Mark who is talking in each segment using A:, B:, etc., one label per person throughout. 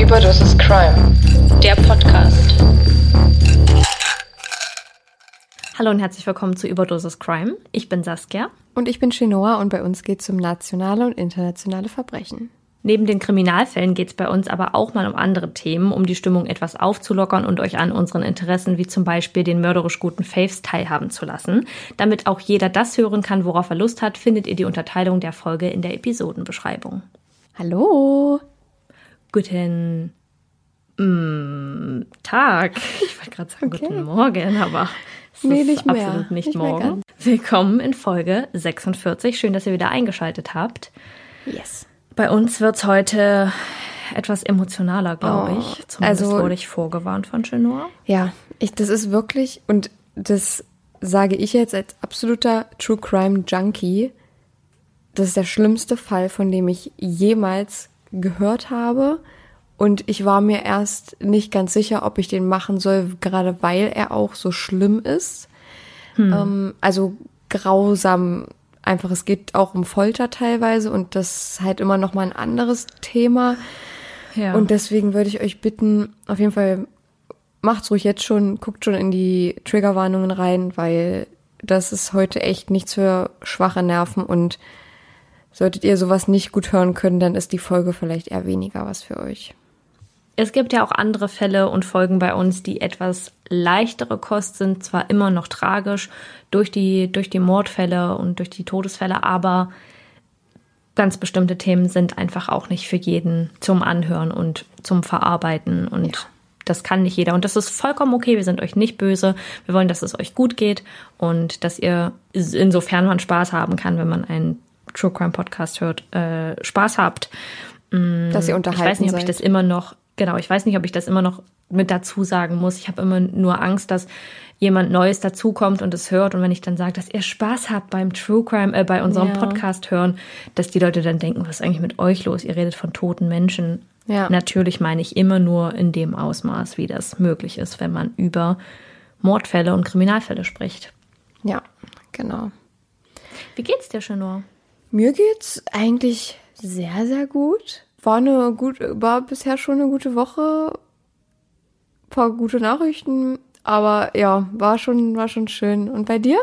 A: Überdosis Crime, der Podcast.
B: Hallo und herzlich willkommen zu Überdosis Crime. Ich bin Saskia.
C: Und ich bin Chinoa und bei uns geht es um nationale und internationale Verbrechen.
B: Neben den Kriminalfällen geht es bei uns aber auch mal um andere Themen, um die Stimmung etwas aufzulockern und euch an unseren Interessen wie zum Beispiel den mörderisch guten Faves teilhaben zu lassen. Damit auch jeder das hören kann, worauf er Lust hat, findet ihr die Unterteilung der Folge in der Episodenbeschreibung.
C: Hallo!
B: Guten mm, Tag. Ich wollte gerade sagen
C: Okay.
B: guten Morgen, aber es
C: Nee,
B: ist
C: nicht mehr.
B: absolut nicht,
C: Nicht mehr
B: morgen. Willkommen in Folge 46. Schön, dass ihr wieder eingeschaltet habt.
C: Yes.
B: Bei uns wird's heute etwas emotionaler, glaube
C: Oh,
B: ich. Zumindest
C: also-
B: wurde ich vorgewarnt von Chenor.
C: Ja, ich, das ist wirklich, und das sage ich jetzt als absoluter True Crime Junkie, das ist der schlimmste Fall, von dem ich jemals gehört habe. Und ich war mir erst nicht ganz sicher, ob ich den machen soll, gerade weil er auch so schlimm ist. Ähm, also grausam einfach. Es geht auch um Folter teilweise und das ist halt immer noch mal ein anderes Thema.
B: Ja.
C: Und deswegen würde ich euch bitten, auf jeden Fall macht's ruhig jetzt schon, guckt schon in die Triggerwarnungen rein, weil das ist heute echt nichts für schwache Nerven und solltet ihr sowas nicht gut hören können, dann ist die Folge vielleicht eher weniger was für euch.
B: Es gibt ja auch andere Fälle und Folgen bei uns, die etwas leichtere Kost sind, zwar immer noch tragisch durch die, durch die Mordfälle und durch die Todesfälle, aber ganz bestimmte Themen sind einfach auch nicht für jeden zum Anhören und zum Verarbeiten und das kann nicht jeder und das ist vollkommen okay. Wir sind euch nicht böse. Wir wollen, dass es euch gut geht und dass ihr insofern man Spaß haben kann, wenn man einen True Crime Podcast hört, äh, Spaß habt.
C: Dass ihr
B: Ich
C: unterhalten
B: weiß nicht, ob ich das immer noch, genau, ich weiß nicht, ob ich das immer noch mit dazu sagen muss. Ich habe immer nur Angst, dass jemand Neues dazukommt und es hört und wenn ich dann sage, dass ihr Spaß habt beim True Crime, äh, bei unserem
C: Ja.
B: Podcast hören, dass die Leute dann denken, was ist eigentlich mit euch los? Ihr redet von toten Menschen.
C: Ja.
B: Natürlich meine ich immer nur in dem Ausmaß, wie das möglich ist, wenn man über Mordfälle und Kriminalfälle spricht.
C: Ja, genau.
B: Wie geht's dir, Chenor?
C: Mir geht's eigentlich sehr, sehr gut. War eine gut, war bisher schon eine gute Woche. Paar gute Nachrichten, aber ja, war schon, war schon schön. Und bei dir?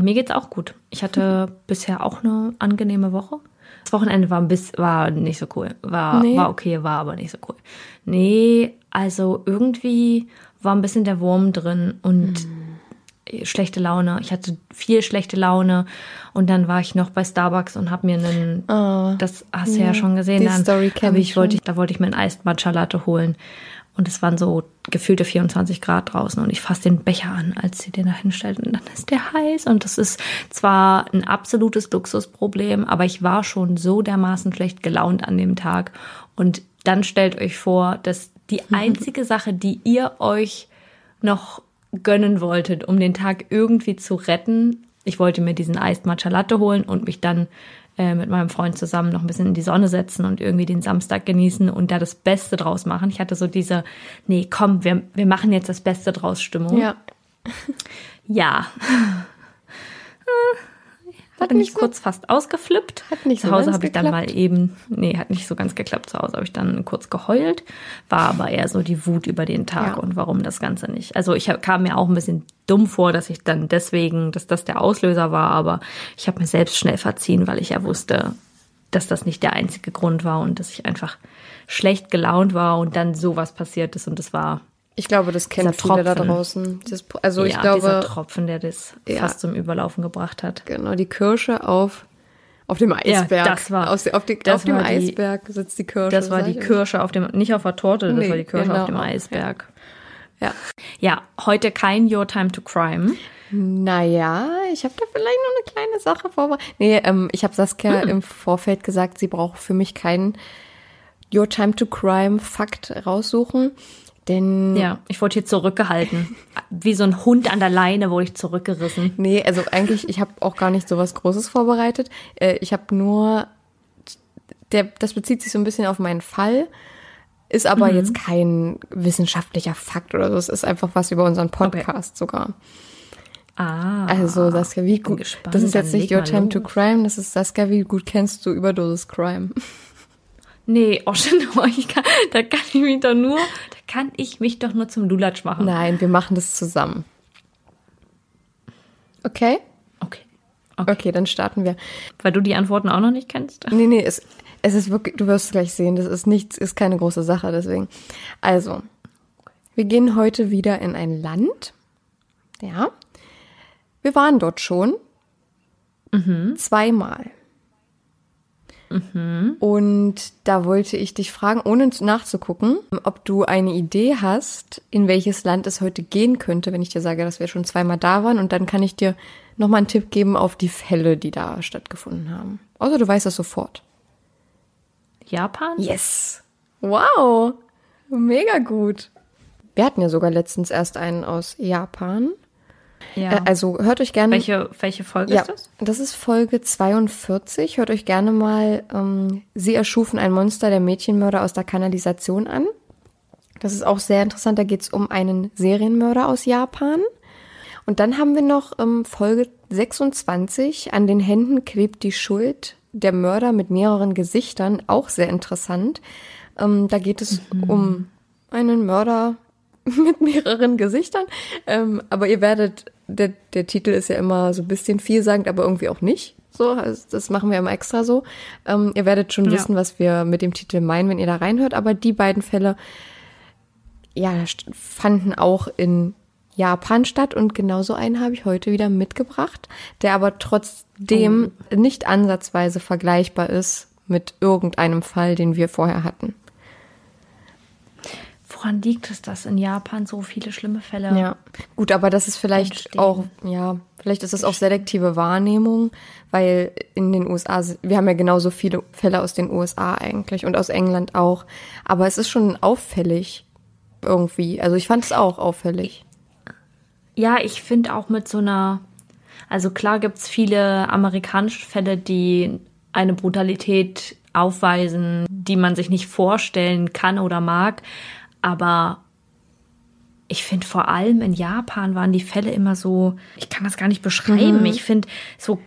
B: Mir geht's auch gut. Ich hatte bisher auch eine angenehme Woche. Das Wochenende war ein bisschen, war nicht so cool. War,
C: Nee.
B: war okay, war aber nicht so cool. Nee, also irgendwie war ein bisschen der Wurm drin und
C: Hm.
B: Schlechte Laune. Ich hatte viel schlechte Laune und dann war ich noch bei Starbucks und habe mir einen, das hast du ja,
C: ja,
B: schon gesehen,
C: die
B: dann
C: Story ich
B: ich, wollte ich, da wollte ich mir einen Eis Matcha Latte holen. Und es waren so gefühlte 24 Grad draußen und ich fasse den Becher an, als sie den da hinstellt und dann ist der heiß. Und das ist zwar ein absolutes Luxusproblem, aber ich war schon so dermaßen schlecht gelaunt an dem Tag. Und dann stellt euch vor, dass die einzige Sache, die ihr euch noch gönnen wolltet, um den Tag irgendwie zu retten, ich wollte mir diesen Eis Matcha Latte holen und mich dann äh, mit meinem Freund zusammen noch ein bisschen in die Sonne setzen und irgendwie den Samstag genießen und da das Beste draus machen. Ich hatte so diese, nee, komm, wir, wir machen jetzt das Beste draus Stimmung.
C: Ja.
B: Ja. Hat
C: nicht
B: mich
C: so-
B: kurz fast ausgeflippt.
C: Hat nicht
B: Zu
C: so
B: Hause
C: ganz
B: habe ich dann mal eben, nee, hat nicht so ganz geklappt. Zu Hause habe ich dann kurz geheult, war aber eher so die Wut über den Tag
C: Ja.
B: und warum das Ganze nicht. Also ich kam mir auch ein bisschen dumm vor, dass ich dann deswegen, dass das der Auslöser war, aber ich habe mir selbst schnell verziehen, weil ich ja wusste, dass das nicht der einzige Grund war und dass ich einfach schlecht gelaunt war und dann sowas passiert ist und es war
C: Ich glaube, das kennen
B: Dieser
C: viele da
B: Tropfen.
C: draußen. Das, also ich
B: ja, dieser
C: glaube,
B: Tropfen, der das
C: Ja.
B: fast zum Überlaufen gebracht hat.
C: genau, die Kirsche auf, auf dem Eisberg.
B: das war-
C: Aus, auf, die,
B: das
C: auf dem
B: die-
C: Eisberg sitzt die Kirsche.
B: Das war die
C: ich.
B: Kirsche auf dem, nicht auf der Torte, das
C: Nee,
B: war die Kirsche
C: genau.
B: auf dem Eisberg.
C: Ja.
B: Ja, heute kein Your Time to Crime.
C: Naja, ich habe da vielleicht noch eine kleine Sache vorbereitet. Nee, ähm, ich habe Saskia im Vorfeld gesagt, sie braucht für mich keinen Your Time to Crime Fakt raussuchen. Denn
B: Ja, ich wurde hier zurückgehalten. Wie so ein Hund an der Leine wurde ich zurückgerissen.
C: Nee, also eigentlich, ich habe auch gar nicht so was Großes vorbereitet. Äh, ich habe nur, der, das bezieht sich so ein bisschen auf meinen Fall, ist aber
B: Mhm.
C: jetzt kein wissenschaftlicher Fakt oder so. Es ist einfach was über unseren Podcast sogar.
B: Ah.
C: Also Saskia, wie gut,
B: gespannt,
C: das ist jetzt nicht Your Time to
B: los.
C: Crime, das ist Saskia, wie gut kennst du Überdosis Crime?
B: Nee, oh, schon, kann, da kann ich mich doch nur, da kann ich mich doch nur zum Lulatsch machen.
C: Nein, wir machen das zusammen. Okay?
B: Okay. okay.
C: Okay, dann starten wir.
B: Weil du die Antworten auch noch nicht kennst?
C: Nee, nee, es, es ist wirklich, du wirst es gleich sehen, das ist nichts, ist keine große Sache, deswegen. Also, wir gehen heute wieder in ein Land. Ja. Wir waren dort schon. Zweimal. Und da wollte ich dich fragen, ohne nachzugucken, ob du eine Idee hast, in welches Land es heute gehen könnte, wenn ich dir sage, dass wir schon zweimal da waren. Und dann kann ich dir nochmal einen Tipp geben auf die Fälle, die da stattgefunden haben. Außer du weißt das sofort.
B: Japan?
C: Yes. Wow. Mega gut. Wir hatten ja sogar letztens erst einen aus Japan.
B: Ja.
C: Äh, also hört euch gerne.
B: welche, welche Folge
C: ja,
B: ist das?
C: das ist Folge 42. Hört euch gerne mal ähm, Sie erschufen ein Monster, der Mädchenmörder aus der Kanalisation an. Das ist auch sehr interessant. Da geht es um einen Serienmörder aus Japan. Und dann haben wir noch ähm, Folge 26. An den Händen klebt die Schuld. Der Mörder mit mehreren Gesichtern. Auch sehr interessant. Ähm, da geht es um einen Mörder mit mehreren Gesichtern. Ähm, aber ihr werdet, der, der Titel ist ja immer so ein bisschen vielsagend, aber irgendwie auch nicht. So, also das machen wir immer extra so. Ähm, ihr werdet schon
B: Ja.
C: wissen, was wir mit dem Titel meinen, wenn ihr da reinhört. Aber die beiden Fälle, ja, fanden auch in Japan statt und genauso einen habe ich heute wieder mitgebracht, der aber trotzdem nicht ansatzweise vergleichbar ist mit irgendeinem Fall, den wir vorher hatten.
B: Woran liegt es, dass in Japan so viele schlimme Fälle
C: Ja, gut, aber das ist vielleicht
B: Entstehen.
C: auch, ja, vielleicht ist es auch selektive Wahrnehmung, weil in den USA, wir haben ja genauso viele Fälle aus den USA eigentlich und aus England auch, aber es ist schon auffällig irgendwie. Also ich fand es auch auffällig.
B: Ja, ich finde auch mit so einer, also klar gibt's viele amerikanische Fälle, die eine Brutalität aufweisen, die man sich nicht vorstellen kann oder mag. Aber ich finde vor allem in Japan waren die Fälle immer so, ich kann das gar nicht beschreiben.
C: Mhm.
B: Ich finde so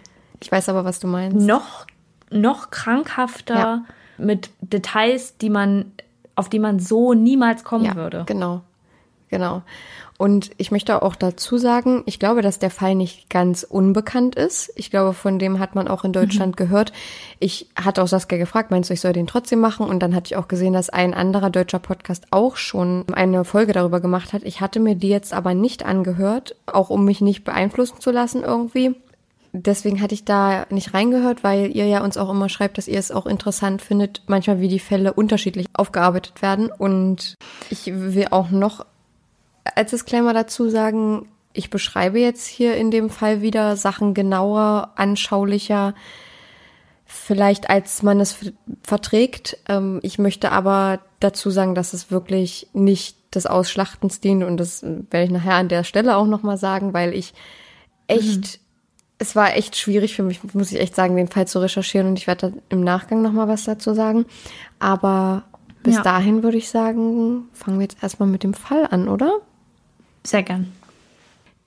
C: Ich weiß aber, was du meinst.
B: noch, noch krankhafter
C: Ja.
B: mit Details, die man, auf die man so niemals kommen
C: ja,
B: würde.
C: Genau, genau. Und ich möchte auch dazu sagen, ich glaube, dass der Fall nicht ganz unbekannt ist. Ich glaube, von dem hat man auch in Deutschland gehört. Ich hatte auch Saskia gefragt, meinst du, ich soll den trotzdem machen? Und dann hatte ich auch gesehen, dass ein anderer deutscher Podcast auch schon eine Folge darüber gemacht hat. Ich hatte mir die jetzt aber nicht angehört, auch um mich nicht beeinflussen zu lassen irgendwie. Deswegen hatte ich da nicht reingehört, weil ihr ja uns auch immer schreibt, dass ihr es auch interessant findet, manchmal wie die Fälle unterschiedlich aufgearbeitet werden. Und ich will auch noch als Disclaimer dazu sagen, ich beschreibe jetzt hier in dem Fall wieder Sachen genauer, anschaulicher, vielleicht als man es verträgt. Ähm, ich möchte aber dazu sagen, dass es wirklich nicht des Ausschlachtens dient und das werde ich nachher an der Stelle auch nochmal sagen, weil ich echt, es war echt schwierig für mich, muss ich echt sagen, den Fall zu recherchieren und ich werde im Nachgang nochmal was dazu sagen. Aber bis
B: Ja.
C: dahin würde ich sagen, fangen wir jetzt erstmal mit dem Fall an, oder?
B: Sehr gern.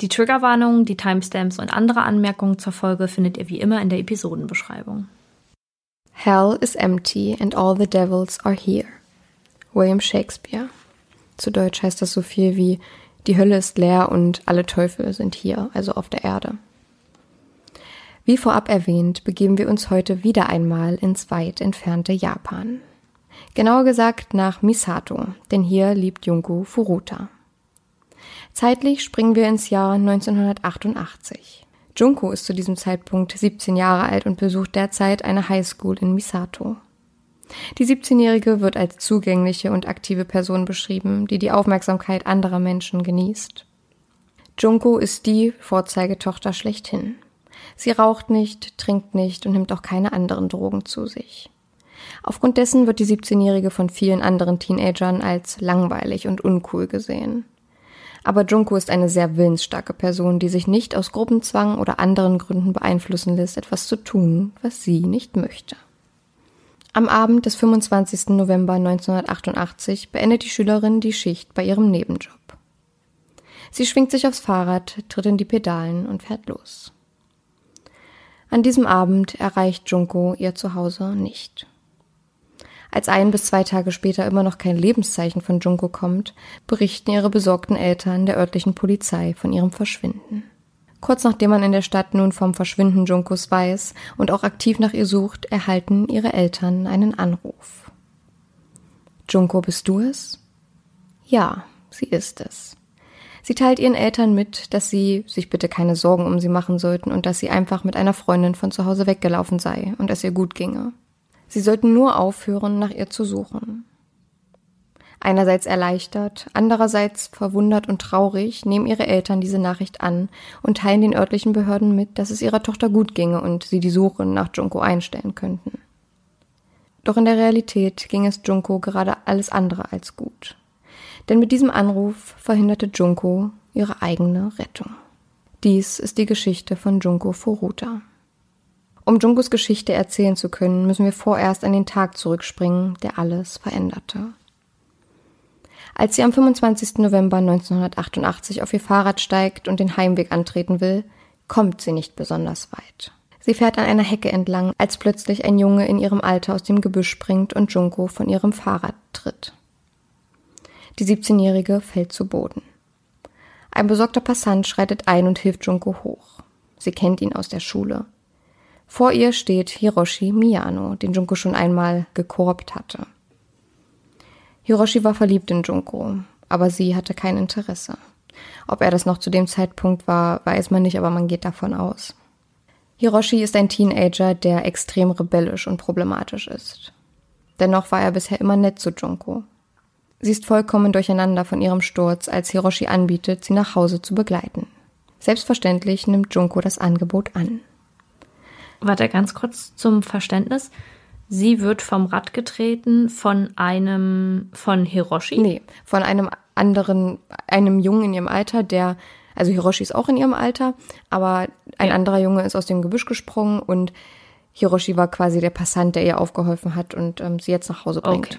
B: Die Triggerwarnungen, die Timestamps und andere Anmerkungen zur Folge findet ihr wie immer in der Episodenbeschreibung.
C: Hell is empty and all the devils are here. William Shakespeare. Zu Deutsch heißt das so viel wie die Hölle ist leer und alle Teufel sind hier, also auf der Erde. Wie vorab erwähnt, begeben wir uns heute wieder einmal ins weit entfernte Japan. Genauer gesagt nach Misato, denn hier lebt Junko Furuta. Zeitlich springen wir ins Jahr 1988. Junko ist zu diesem Zeitpunkt 17 Jahre alt und besucht derzeit eine Highschool in Misato. Die 17-Jährige wird als zugängliche und aktive Person beschrieben, die die Aufmerksamkeit anderer Menschen genießt. Junko ist die Vorzeigetochter schlechthin. Sie raucht nicht, trinkt nicht und nimmt auch keine anderen Drogen zu sich. Aufgrund dessen wird die 17-Jährige von vielen anderen Teenagern als langweilig und uncool gesehen. Aber Junko ist eine sehr willensstarke Person, die sich nicht aus Gruppenzwang oder anderen Gründen beeinflussen lässt, etwas zu tun, was sie nicht möchte. Am Abend des 25. November 1988 beendet die Schülerin die Schicht bei ihrem Nebenjob. Sie schwingt sich aufs Fahrrad, tritt in die Pedalen und fährt los. An diesem Abend erreicht Junko ihr Zuhause nicht. Als ein bis zwei Tage später immer noch kein Lebenszeichen von Junko kommt, berichten ihre besorgten Eltern der örtlichen Polizei von ihrem Verschwinden. Kurz nachdem man in der Stadt nun vom Verschwinden Junkos weiß und auch aktiv nach ihr sucht, erhalten ihre Eltern einen Anruf. Junko, bist du es? Ja, sie ist es. Sie teilt ihren Eltern mit, dass sie sich bitte keine Sorgen um sie machen sollten und dass sie einfach mit einer Freundin von zu Hause weggelaufen sei und es ihr gut ginge. Sie sollten nur aufhören, nach ihr zu suchen. Einerseits erleichtert, andererseits verwundert und traurig nehmen ihre Eltern diese Nachricht an und teilen den örtlichen Behörden mit, dass es ihrer Tochter gut ginge und sie die Suche nach Junko einstellen könnten. Doch in der Realität ging es Junko gerade alles andere als gut. Denn mit diesem Anruf verhinderte Junko ihre eigene Rettung. Dies ist die Geschichte von Junko Furuta. Um Junkos Geschichte erzählen zu können, müssen wir vorerst an den Tag zurückspringen, der alles veränderte. Als sie am 25. November 1988 auf ihr Fahrrad steigt und den Heimweg antreten will, kommt sie nicht besonders weit. Sie fährt an einer Hecke entlang, als plötzlich ein Junge in ihrem Alter aus dem Gebüsch springt und Junko von ihrem Fahrrad tritt. Die 17-Jährige fällt zu Boden. Ein besorgter Passant schreitet ein und hilft Junko hoch. Sie kennt ihn aus der Schule. Vor ihr steht Hiroshi Miyano, den Junko schon einmal gekorbt hatte. Hiroshi war verliebt in Junko, aber sie hatte kein Interesse. Ob er das noch zu dem Zeitpunkt war, weiß man nicht, aber man geht davon aus. Hiroshi ist ein Teenager, der extrem rebellisch und problematisch ist. Dennoch war er bisher immer nett zu Junko. Sie ist vollkommen durcheinander von ihrem Sturz, als Hiroshi anbietet, sie nach Hause zu begleiten. Selbstverständlich nimmt Junko das Angebot an.
B: Warte ganz kurz zum Verständnis. Sie wird vom Rad getreten von einem, von Hiroshi?
C: Nee, von einem anderen, einem Jungen in ihrem Alter, der, also Hiroshi ist auch in ihrem Alter, aber ein ja. anderer Junge ist aus dem Gebüsch gesprungen und Hiroshi war quasi der Passant, der ihr aufgeholfen hat und ähm, sie jetzt nach Hause bringt. Okay.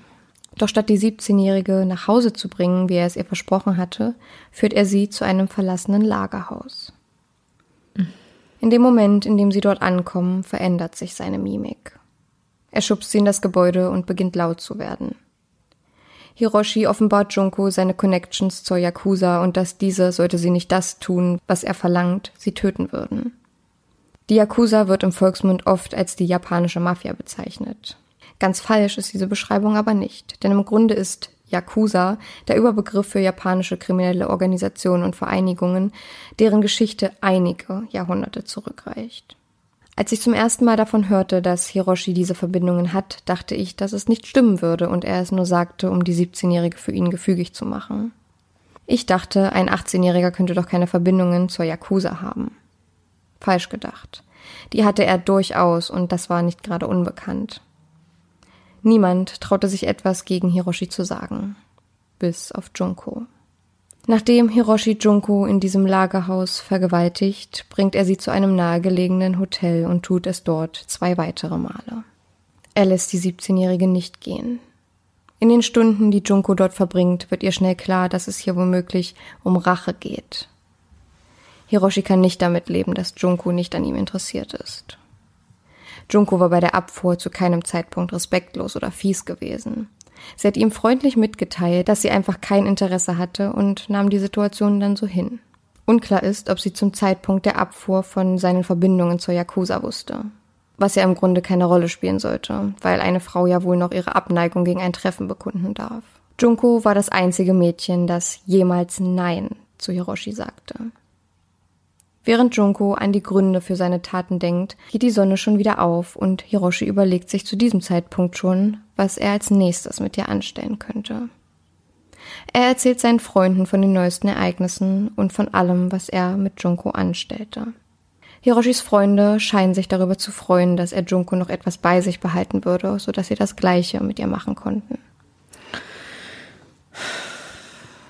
C: Doch statt die 17-Jährige nach Hause zu bringen, wie er es ihr versprochen hatte, führt er sie zu einem verlassenen Lagerhaus. In dem Moment, in dem sie dort ankommen, verändert sich seine Mimik. Er schubst sie in das Gebäude und beginnt laut zu werden. Hiroshi offenbart Junko seine Connections zur Yakuza und dass diese, sollte sie nicht das tun, was er verlangt, sie töten würden. Die Yakuza wird im Volksmund oft als die japanische Mafia bezeichnet. Ganz falsch ist diese Beschreibung aber nicht, denn im Grunde ist Yakuza der Überbegriff für japanische kriminelle Organisationen und Vereinigungen, deren Geschichte einige Jahrhunderte zurückreicht. Als ich zum ersten Mal davon hörte, dass Hiroshi diese Verbindungen hat, dachte ich, dass es nicht stimmen würde und er es nur sagte, um die 17-Jährige für ihn gefügig zu machen. Ich dachte, ein 18-Jähriger könnte doch keine Verbindungen zur Yakuza haben. Falsch gedacht. Die hatte er durchaus und das war nicht gerade unbekannt. Niemand traute sich etwas gegen Hiroshi zu sagen. Bis auf Junko. Nachdem Hiroshi Junko in diesem Lagerhaus vergewaltigt, bringt er sie zu einem nahegelegenen Hotel und tut es dort zwei weitere Male. Er lässt die 17-Jährige nicht gehen. In den Stunden, die Junko dort verbringt, wird ihr schnell klar, dass es hier womöglich um Rache geht. Hiroshi kann nicht damit leben, dass Junko nicht an ihm interessiert ist. Junko war bei der Abfuhr zu keinem Zeitpunkt respektlos oder fies gewesen. Sie hat ihm freundlich mitgeteilt, dass sie einfach kein Interesse hatte und nahm die Situation dann so hin. Unklar ist, ob sie zum Zeitpunkt der Abfuhr von seinen Verbindungen zur Yakuza wusste. Was ja im Grunde keine Rolle spielen sollte, weil eine Frau ja wohl noch ihre Abneigung gegen ein Treffen bekunden darf. Junko war das einzige Mädchen, das jemals Nein zu Hiroshi sagte. Während Junko an die Gründe für seine Taten denkt, geht die Sonne schon wieder auf und Hiroshi überlegt sich zu diesem Zeitpunkt schon, was er als nächstes mit ihr anstellen könnte. Er erzählt seinen Freunden von den neuesten Ereignissen und von allem, was er mit Junko anstellte. Hiroshis Freunde scheinen sich darüber zu freuen, dass er Junko noch etwas bei sich behalten würde, sodass sie das Gleiche mit ihr machen konnten.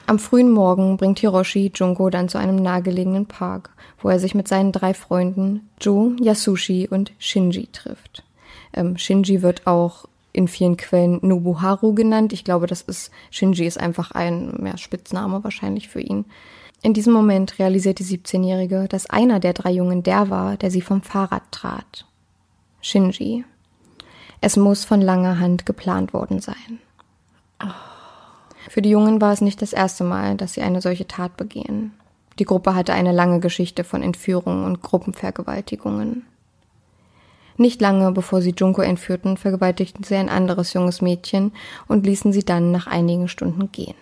C: Am frühen Morgen bringt Hiroshi Junko dann zu einem nahegelegenen Park, wo er sich mit seinen drei Freunden Jo, Yasushi und Shinji trifft. Ähm, Shinji wird auch in vielen Quellen Nobuharu genannt. Ich glaube, das ist Shinji ist einfach ein ja, Spitzname wahrscheinlich für ihn. In diesem Moment realisiert die 17-Jährige, dass einer der drei Jungen der war, der sie vom Fahrrad trat. Shinji. Es muss von langer Hand geplant worden sein. Oh. Für die Jungen war es nicht das erste Mal, dass sie eine solche Tat begehen. Die Gruppe hatte eine lange Geschichte von Entführungen und Gruppenvergewaltigungen. Nicht lange bevor sie Junko entführten, vergewaltigten sie ein anderes junges Mädchen und ließen sie dann nach einigen Stunden gehen.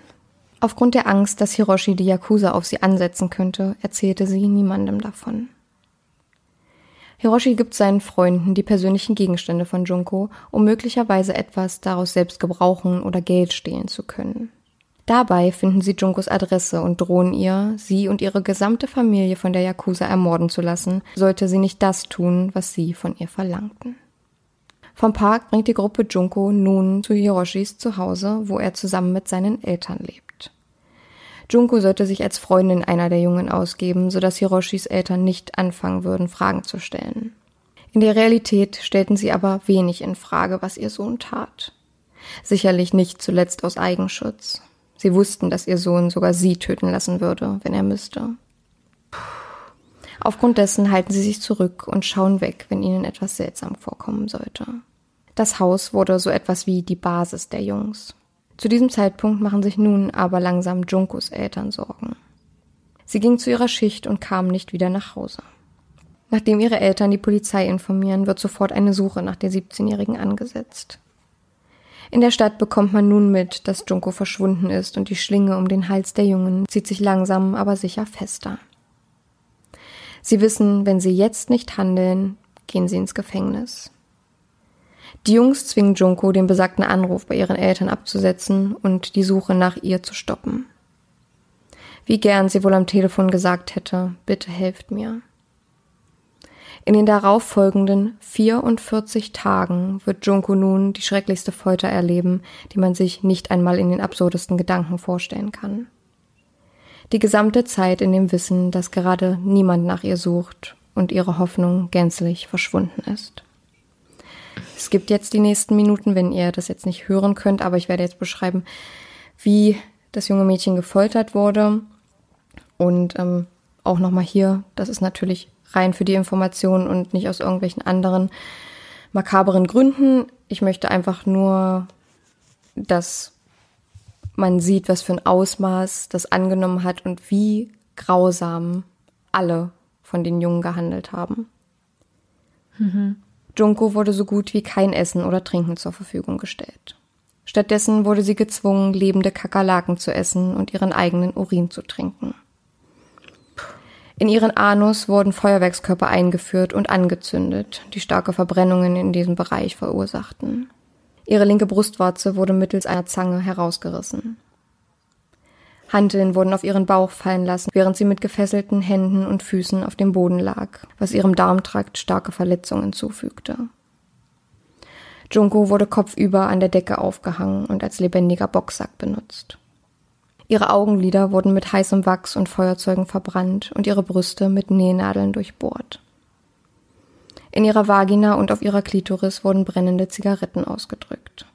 C: Aufgrund der Angst, dass Hiroshi die Yakuza auf sie ansetzen könnte, erzählte sie niemandem davon. Hiroshi gibt seinen Freunden die persönlichen Gegenstände von Junko, um möglicherweise etwas daraus selbst gebrauchen oder Geld stehlen zu können. Dabei finden sie Junkos Adresse und drohen ihr, sie und ihre gesamte Familie von der Yakuza ermorden zu lassen, sollte sie nicht das tun, was sie von ihr verlangten. Vom Park bringt die Gruppe Junko nun zu Hiroshis Zuhause, wo er zusammen mit seinen Eltern lebt. Junko sollte sich als Freundin einer der Jungen ausgeben, sodass Hiroshis Eltern nicht anfangen würden, Fragen zu stellen. In der Realität stellten sie aber wenig in Frage, was ihr Sohn tat. Sicherlich nicht zuletzt aus Eigenschutz. Sie wussten, dass ihr Sohn sogar sie töten lassen würde, wenn er müsste. Aufgrund dessen halten sie sich zurück und schauen weg, wenn ihnen etwas seltsam vorkommen sollte. Das Haus wurde so etwas wie die Basis der Jungs. Zu diesem Zeitpunkt machen sich nun aber langsam Junkos Eltern Sorgen. Sie ging zu ihrer Schicht und kam nicht wieder nach Hause. Nachdem ihre Eltern die Polizei informieren, wird sofort eine Suche nach der 17-Jährigen angesetzt. In der Stadt bekommt man nun mit, dass Junko verschwunden ist und die Schlinge um den Hals der Jungen zieht sich langsam aber sicher fester. Sie wissen, wenn sie jetzt nicht handeln, gehen sie ins Gefängnis. Die Jungs zwingen Junko, den besagten Anruf bei ihren Eltern abzusetzen und die Suche nach ihr zu stoppen. Wie gern sie wohl am Telefon gesagt hätte, bitte helft mir. In den darauffolgenden 44 Tagen wird Junko nun die schrecklichste Folter erleben, die man sich nicht einmal in den absurdesten Gedanken vorstellen kann. Die gesamte Zeit in dem Wissen, dass gerade niemand nach ihr sucht und ihre Hoffnung gänzlich verschwunden ist. Es gibt jetzt die nächsten Minuten, wenn ihr das jetzt nicht hören könnt, aber ich werde jetzt beschreiben, wie das junge Mädchen gefoltert wurde. Und ähm, auch nochmal hier, das ist natürlich rein für die Information und nicht aus irgendwelchen anderen makaberen Gründen. Ich möchte einfach nur, dass man sieht, was für ein Ausmaß das angenommen hat und wie grausam alle von den Jungen gehandelt haben. Mhm. Junko wurde so gut wie kein Essen oder Trinken zur Verfügung gestellt. Stattdessen wurde sie gezwungen, lebende Kakerlaken zu essen und ihren eigenen Urin zu trinken. In ihren Anus wurden Feuerwerkskörper eingeführt und angezündet, die starke Verbrennungen in diesem Bereich verursachten. Ihre linke Brustwarze wurde mittels einer Zange herausgerissen. Hanteln wurden auf ihren Bauch fallen lassen, während sie mit gefesselten Händen und Füßen auf dem Boden lag, was ihrem Darmtrakt starke Verletzungen zufügte. Junko wurde kopfüber an der Decke aufgehangen und als lebendiger Boxsack benutzt. Ihre Augenlider wurden mit heißem Wachs und Feuerzeugen verbrannt und ihre Brüste mit Nähnadeln durchbohrt. In ihrer Vagina und auf ihrer Klitoris wurden brennende Zigaretten ausgedrückt.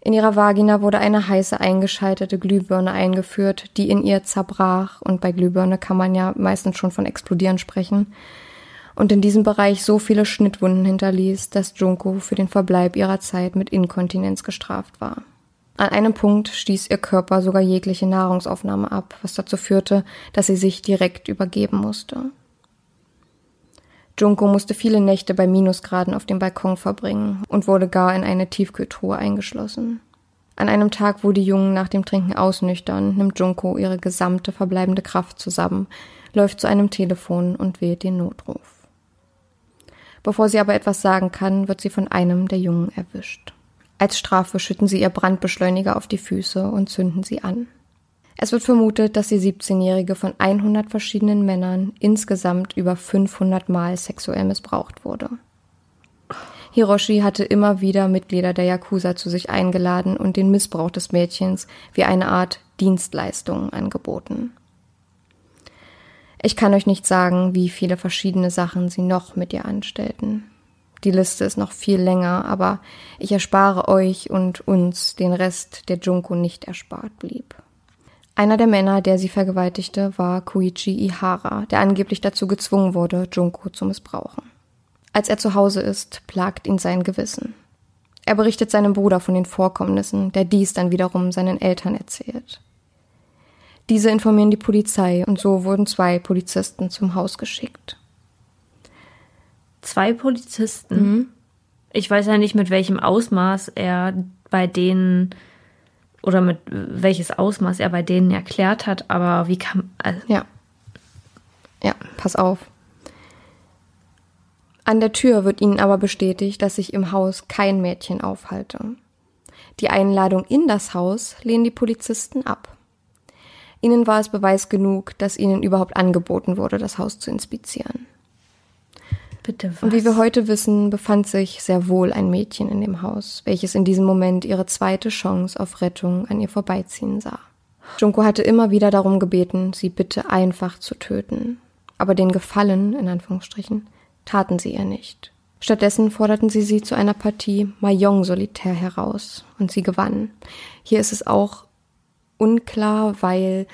C: In ihrer Vagina wurde eine heiße eingeschaltete Glühbirne eingeführt, die in ihr zerbrach, und bei Glühbirne kann man ja meistens schon von explodieren sprechen, und in diesem Bereich so viele Schnittwunden hinterließ, dass Junko für den Verbleib ihrer Zeit mit Inkontinenz gestraft war. An einem Punkt stieß ihr Körper sogar jegliche Nahrungsaufnahme ab, was dazu führte, dass sie sich direkt übergeben musste. Junko musste viele Nächte bei Minusgraden auf dem Balkon verbringen und wurde gar in eine Tiefkühltruhe eingeschlossen. An einem Tag, wo die Jungen nach dem Trinken ausnüchtern, nimmt Junko ihre gesamte verbleibende Kraft zusammen, läuft zu einem Telefon und wählt den Notruf. Bevor sie aber etwas sagen kann, wird sie von einem der Jungen erwischt. Als Strafe schütten sie ihr Brandbeschleuniger auf die Füße und zünden sie an. Es wird vermutet, dass die 17-Jährige von 100 verschiedenen Männern insgesamt über 500 Mal sexuell missbraucht wurde. Hiroshi hatte immer wieder Mitglieder der Yakuza zu sich eingeladen und den Missbrauch des Mädchens wie eine Art Dienstleistung angeboten. Ich kann euch nicht sagen, wie viele verschiedene Sachen sie noch mit ihr anstellten. Die Liste ist noch viel länger, aber ich erspare euch und uns den Rest, der Junko nicht erspart blieb. Einer der Männer, der sie vergewaltigte, war Koichi Ihara, der angeblich dazu gezwungen wurde, Junko zu missbrauchen. Als er zu Hause ist, plagt ihn sein Gewissen. Er berichtet seinem Bruder von den Vorkommnissen, der dies dann wiederum seinen Eltern erzählt. Diese informieren die Polizei und so wurden zwei Polizisten zum Haus geschickt.
B: Zwei Polizisten? Mhm. Ich weiß ja nicht, mit welchem Ausmaß er bei denen oder mit welches Ausmaß er bei denen erklärt hat, aber wie kann. Also
C: ja. Ja, pass auf. An der Tür wird ihnen aber bestätigt, dass sich im Haus kein Mädchen aufhalte. Die Einladung in das Haus lehnen die Polizisten ab. Ihnen war es Beweis genug, dass ihnen überhaupt angeboten wurde, das Haus zu inspizieren.
B: Bitte was?
C: Und wie wir heute wissen, befand sich sehr wohl ein Mädchen in dem Haus, welches in diesem Moment ihre zweite Chance auf Rettung an ihr vorbeiziehen sah. Junko hatte immer wieder darum gebeten, sie bitte einfach zu töten. Aber den Gefallen, in Anführungsstrichen, taten sie ihr nicht. Stattdessen forderten sie sie zu einer Partie Mahjong-Solitär heraus und sie gewann. Hier ist es auch unklar, weil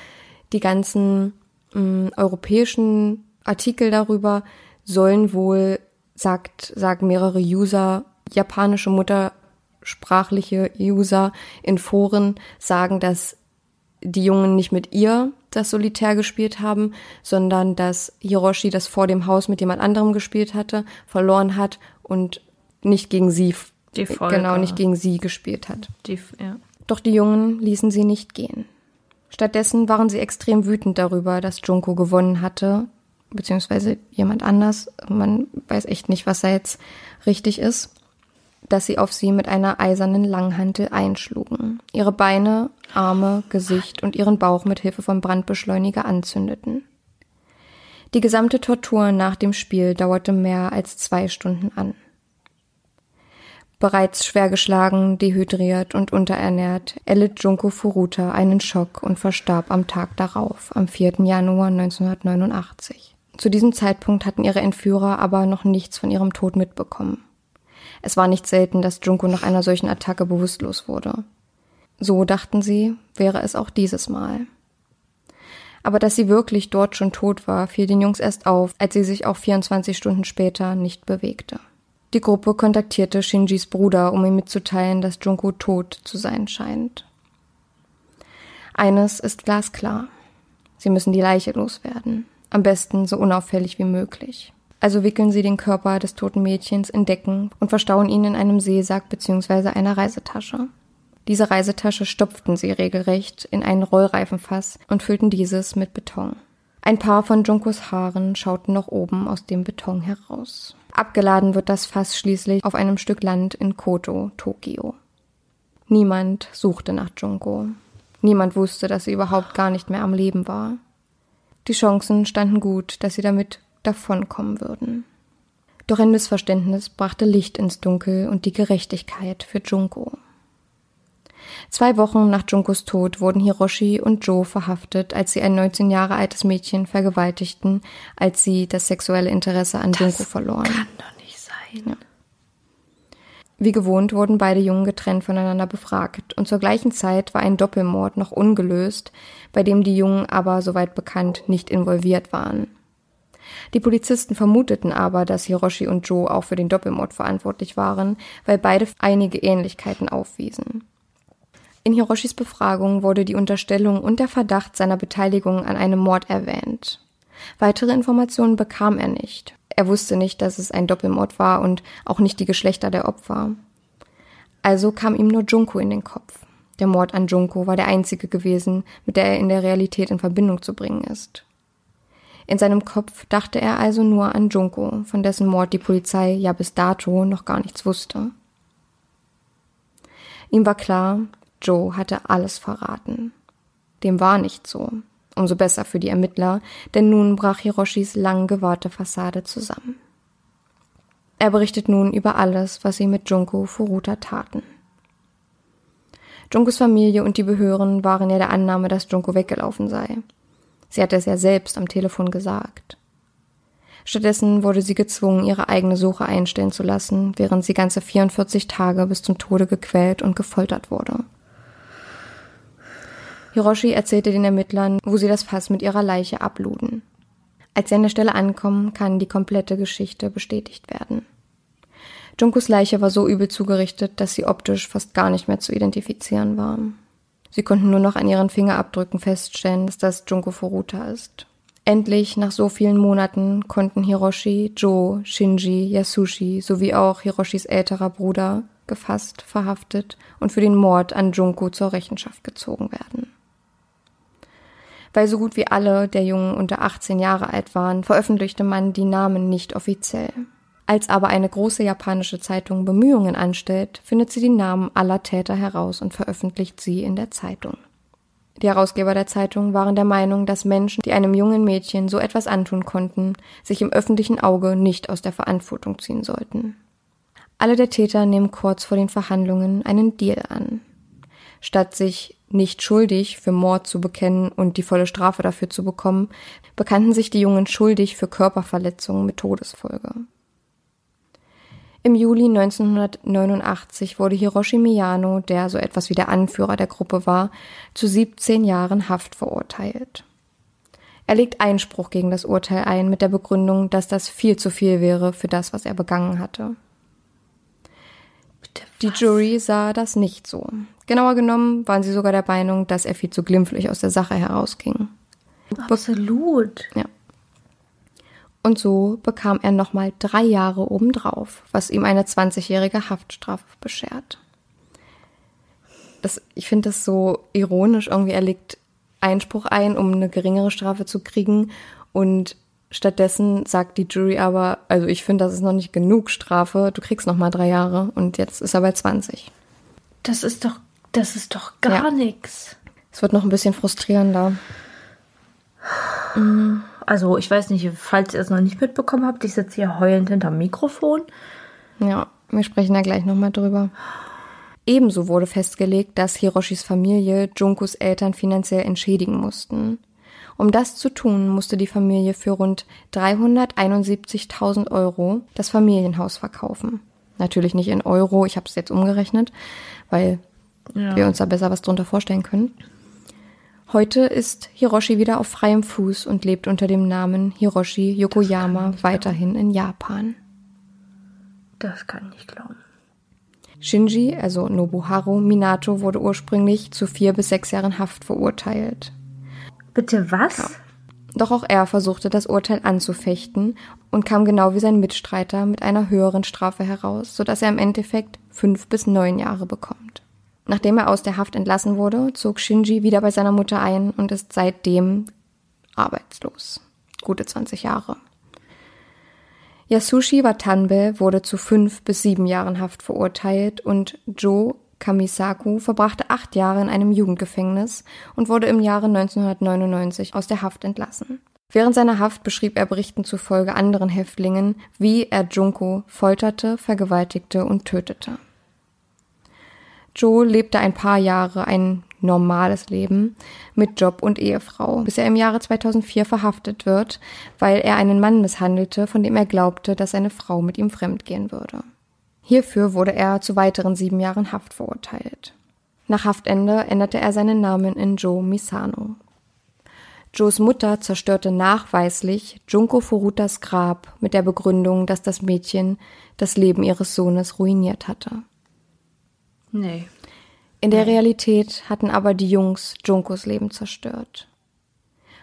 C: die ganzen mh, mm, europäischen Artikel darüber sollen wohl, sagt, sagen mehrere User, japanische muttersprachliche User in Foren sagen, dass die Jungen nicht mit ihr das Solitär gespielt haben, sondern dass Hiroshi das vor dem Haus mit jemand anderem gespielt hatte, verloren hat und nicht gegen sie,
B: die Folge.
C: genau, nicht gegen sie gespielt hat.
B: Die, ja.
C: Doch die Jungen ließen sie nicht gehen. Stattdessen waren sie extrem wütend darüber, dass Junko gewonnen hatte, beziehungsweise jemand anders. Man weiß echt nicht, was da jetzt richtig ist dass sie auf sie mit einer eisernen Langhantel einschlugen, ihre Beine, Arme, Gesicht und ihren Bauch mit Hilfe von Brandbeschleuniger anzündeten. Die gesamte Tortur nach dem Spiel dauerte mehr als zwei Stunden an. Bereits schwer geschlagen, dehydriert und unterernährt, erlitt Junko Furuta einen Schock und verstarb am Tag darauf, am 4. Januar 1989. Zu diesem Zeitpunkt hatten ihre Entführer aber noch nichts von ihrem Tod mitbekommen. Es war nicht selten, dass Junko nach einer solchen Attacke bewusstlos wurde. So dachten sie, wäre es auch dieses Mal. Aber dass sie wirklich dort schon tot war, fiel den Jungs erst auf, als sie sich auch 24 Stunden später nicht bewegte. Die Gruppe kontaktierte Shinjis Bruder, um ihm mitzuteilen, dass Junko tot zu sein scheint. Eines ist glasklar. Sie müssen die Leiche loswerden. Am besten so unauffällig wie möglich. Also wickeln sie den Körper des toten Mädchens in Decken und verstauen ihn in einem Seesack bzw. einer Reisetasche. Diese Reisetasche stopften sie regelrecht in einen Rollreifenfass und füllten dieses mit Beton. Ein paar von Junkos Haaren schauten noch oben aus dem Beton heraus. Abgeladen wird das Fass schließlich auf einem Stück Land in Koto, Tokio. Niemand suchte nach Junko. Niemand wusste, dass sie überhaupt gar nicht mehr am Leben war. Die Chancen standen gut, dass sie damit davonkommen würden. Doch ein Missverständnis brachte Licht ins Dunkel und die Gerechtigkeit für Junko. Zwei Wochen nach Junkos Tod wurden Hiroshi und Joe verhaftet, als sie ein 19 Jahre altes Mädchen vergewaltigten, als sie das sexuelle Interesse an
B: das
C: Junko verloren.
B: Kann doch nicht sein. Ja.
C: Wie gewohnt wurden beide Jungen getrennt voneinander befragt, und zur gleichen Zeit war ein Doppelmord noch ungelöst, bei dem die Jungen aber, soweit bekannt, nicht involviert waren. Die Polizisten vermuteten aber, dass Hiroshi und Joe auch für den Doppelmord verantwortlich waren, weil beide einige Ähnlichkeiten aufwiesen. In Hiroshis Befragung wurde die Unterstellung und der Verdacht seiner Beteiligung an einem Mord erwähnt. Weitere Informationen bekam er nicht. Er wusste nicht, dass es ein Doppelmord war und auch nicht die Geschlechter der Opfer. Also kam ihm nur Junko in den Kopf. Der Mord an Junko war der einzige gewesen, mit der er in der Realität in Verbindung zu bringen ist. In seinem Kopf dachte er also nur an Junko, von dessen Mord die Polizei ja bis dato noch gar nichts wusste. Ihm war klar, Joe hatte alles verraten. Dem war nicht so. Umso besser für die Ermittler, denn nun brach Hiroshis lang gewahrte Fassade zusammen. Er berichtet nun über alles, was sie mit Junko Furuta taten. Junkos Familie und die Behörden waren ja der Annahme, dass Junko weggelaufen sei. Sie hatte es ja selbst am Telefon gesagt. Stattdessen wurde sie gezwungen, ihre eigene Suche einstellen zu lassen, während sie ganze 44 Tage bis zum Tode gequält und gefoltert wurde. Hiroshi erzählte den Ermittlern, wo sie das Fass mit ihrer Leiche abluden. Als sie an der Stelle ankommen, kann die komplette Geschichte bestätigt werden. Junkos Leiche war so übel zugerichtet, dass sie optisch fast gar nicht mehr zu identifizieren war. Sie konnten nur noch an ihren Fingerabdrücken feststellen, dass das Junko Furuta ist. Endlich, nach so vielen Monaten, konnten Hiroshi, Joe, Shinji, Yasushi sowie auch Hiroshis älterer Bruder gefasst, verhaftet und für den Mord an Junko zur Rechenschaft gezogen werden. Weil so gut wie alle der Jungen unter 18 Jahre alt waren, veröffentlichte man die Namen nicht offiziell. Als aber eine große japanische Zeitung Bemühungen anstellt, findet sie die Namen aller Täter heraus und veröffentlicht sie in der Zeitung. Die Herausgeber der Zeitung waren der Meinung, dass Menschen, die einem jungen Mädchen so etwas antun konnten, sich im öffentlichen Auge nicht aus der Verantwortung ziehen sollten. Alle der Täter nehmen kurz vor den Verhandlungen einen Deal an. Statt sich nicht schuldig für Mord zu bekennen und die volle Strafe dafür zu bekommen, bekannten sich die Jungen schuldig für Körperverletzungen mit Todesfolge. Im Juli 1989 wurde Hiroshi Miyano, der so etwas wie der Anführer der Gruppe war, zu 17 Jahren Haft verurteilt. Er legt Einspruch gegen das Urteil ein mit der Begründung, dass das viel zu viel wäre für das, was er begangen hatte. Die Jury sah das nicht so. Genauer genommen waren sie sogar der Meinung, dass er viel zu glimpflich aus der Sache herausging.
B: Absolut.
C: Ja. Und so bekam er nochmal drei Jahre obendrauf, was ihm eine 20-jährige Haftstrafe beschert. Das, ich finde das so ironisch, irgendwie er legt Einspruch ein, um eine geringere Strafe zu kriegen und stattdessen sagt die Jury aber, also ich finde, das ist noch nicht genug Strafe, du kriegst nochmal drei Jahre und jetzt ist er bei 20.
B: Das ist doch, das ist doch gar
C: Ja.
B: nichts.
C: Es wird noch ein bisschen frustrierender.
B: Also ich weiß nicht, falls ihr es noch nicht mitbekommen habt, ich sitze hier heulend hinterm Mikrofon.
C: Ja, wir sprechen da gleich nochmal drüber. Ebenso wurde festgelegt, dass Hiroshis Familie Junkos Eltern finanziell entschädigen mussten. Um das zu tun, musste die Familie für rund 371.000 Euro das Familienhaus verkaufen. Natürlich nicht in Euro, ich habe es jetzt umgerechnet, weil
B: Ja.
C: wir uns da besser was drunter vorstellen können. Heute ist Hiroshi wieder auf freiem Fuß und lebt unter dem Namen Hiroshi Yokoyama weiterhin in Japan.
B: Das kann ich nicht glauben.
C: Shinji, also Nobuharu Minato, wurde ursprünglich zu vier bis sechs Jahren Haft verurteilt.
B: Bitte was?
C: Doch auch er versuchte das Urteil anzufechten und kam genau wie sein Mitstreiter mit einer höheren Strafe heraus, sodass er im Endeffekt fünf bis neun Jahre bekommt. Nachdem er aus der Haft entlassen wurde, zog Shinji wieder bei seiner Mutter ein und ist seitdem arbeitslos. Gute 20 Jahre. Yasushi Watanbe wurde zu fünf bis sieben Jahren Haft verurteilt und Joe Kamisaku verbrachte acht Jahre in einem Jugendgefängnis und wurde im Jahre 1999 aus der Haft entlassen. Während seiner Haft beschrieb er Berichten zufolge anderen Häftlingen, wie er Junko folterte, vergewaltigte und tötete. Joe lebte ein paar Jahre ein normales Leben mit Job und Ehefrau, bis er im Jahre 2004 verhaftet wird, weil er einen Mann misshandelte, von dem er glaubte, dass seine Frau mit ihm fremdgehen würde. Hierfür wurde er zu weiteren sieben Jahren Haft verurteilt. Nach Haftende änderte er seinen Namen in Joe Misano. Joes Mutter zerstörte nachweislich Junko Furutas Grab mit der Begründung, dass das Mädchen das Leben ihres Sohnes ruiniert hatte.
B: Nee.
C: In der Realität hatten aber die Jungs Junkos Leben zerstört.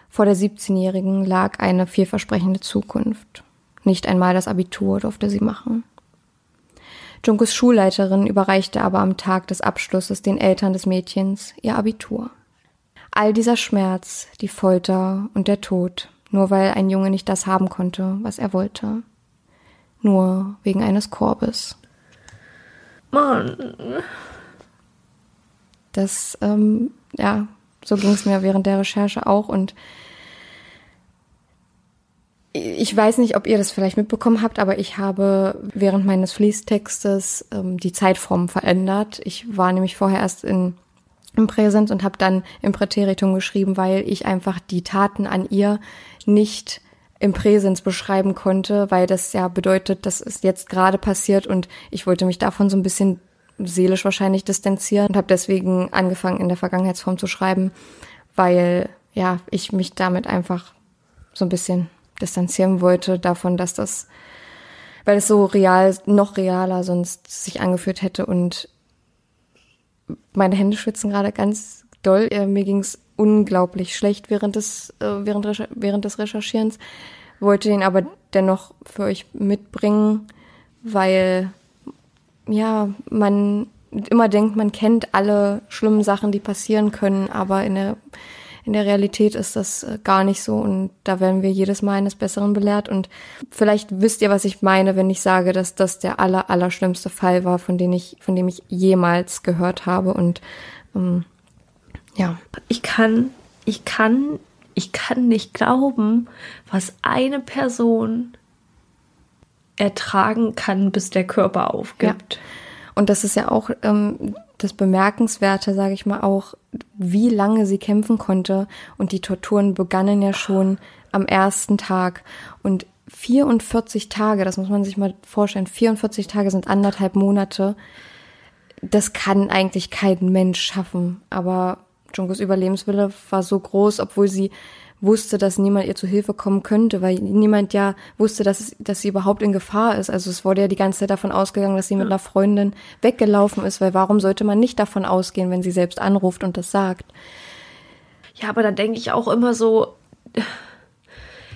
C: Vor der 17-Jährigen lag eine vielversprechende Zukunft. Nicht einmal das Abitur durfte sie machen. Junkos Schulleiterin überreichte aber am Tag des Abschlusses den Eltern des Mädchens ihr Abitur. All dieser Schmerz, die Folter und der Tod, nur weil ein Junge nicht das haben konnte, was er wollte. Nur wegen eines Korbes.
B: Mann.
C: Das, ähm, ja, so ging es mir während der Recherche auch und ich weiß nicht, ob ihr das vielleicht mitbekommen habt, aber ich habe während meines Fließtextes ähm, die Zeitform verändert. Ich war nämlich vorher erst in, im Präsens und habe dann im Präteritum geschrieben, weil ich einfach die Taten an ihr nicht im Präsens beschreiben konnte, weil das ja bedeutet, dass es jetzt gerade passiert und ich wollte mich davon so ein bisschen seelisch wahrscheinlich distanzieren und habe deswegen angefangen in der Vergangenheitsform zu schreiben, weil ja, ich mich damit einfach so ein bisschen distanzieren wollte davon, dass das, weil es so real, noch realer sonst sich angeführt hätte und meine Hände schwitzen gerade ganz doll. Äh, mir ging es unglaublich schlecht während des, äh, während, während des Recherchierens, wollte ihn aber dennoch für euch mitbringen, weil ja, man immer denkt, man kennt alle schlimmen Sachen, die passieren können, aber in der in der Realität ist das äh, gar nicht so und da werden wir jedes Mal eines Besseren belehrt und vielleicht wisst ihr, was ich meine, wenn ich sage, dass das der aller, aller schlimmste Fall war, von dem ich, von dem ich jemals gehört habe und ähm, ja.
B: Ich kann, ich kann, ich kann nicht glauben, was eine Person ertragen kann, bis der Körper aufgibt. Ja.
C: Und das ist ja auch ähm, das Bemerkenswerte, sage ich mal auch, wie lange sie kämpfen konnte. Und die Torturen begannen ja schon am ersten Tag. Und 44 Tage, das muss man sich mal vorstellen, 44 Tage sind anderthalb Monate. Das kann eigentlich kein Mensch schaffen. Aber Junkos Überlebenswille war so groß, obwohl sie wusste, dass niemand ihr zu Hilfe kommen könnte, weil niemand ja wusste, dass, es, dass sie überhaupt in Gefahr ist. Also es wurde ja die ganze Zeit davon ausgegangen, dass sie mit einer Freundin weggelaufen ist, weil warum sollte man nicht davon ausgehen, wenn sie selbst anruft und das sagt?
B: Ja, aber da denke ich auch immer so,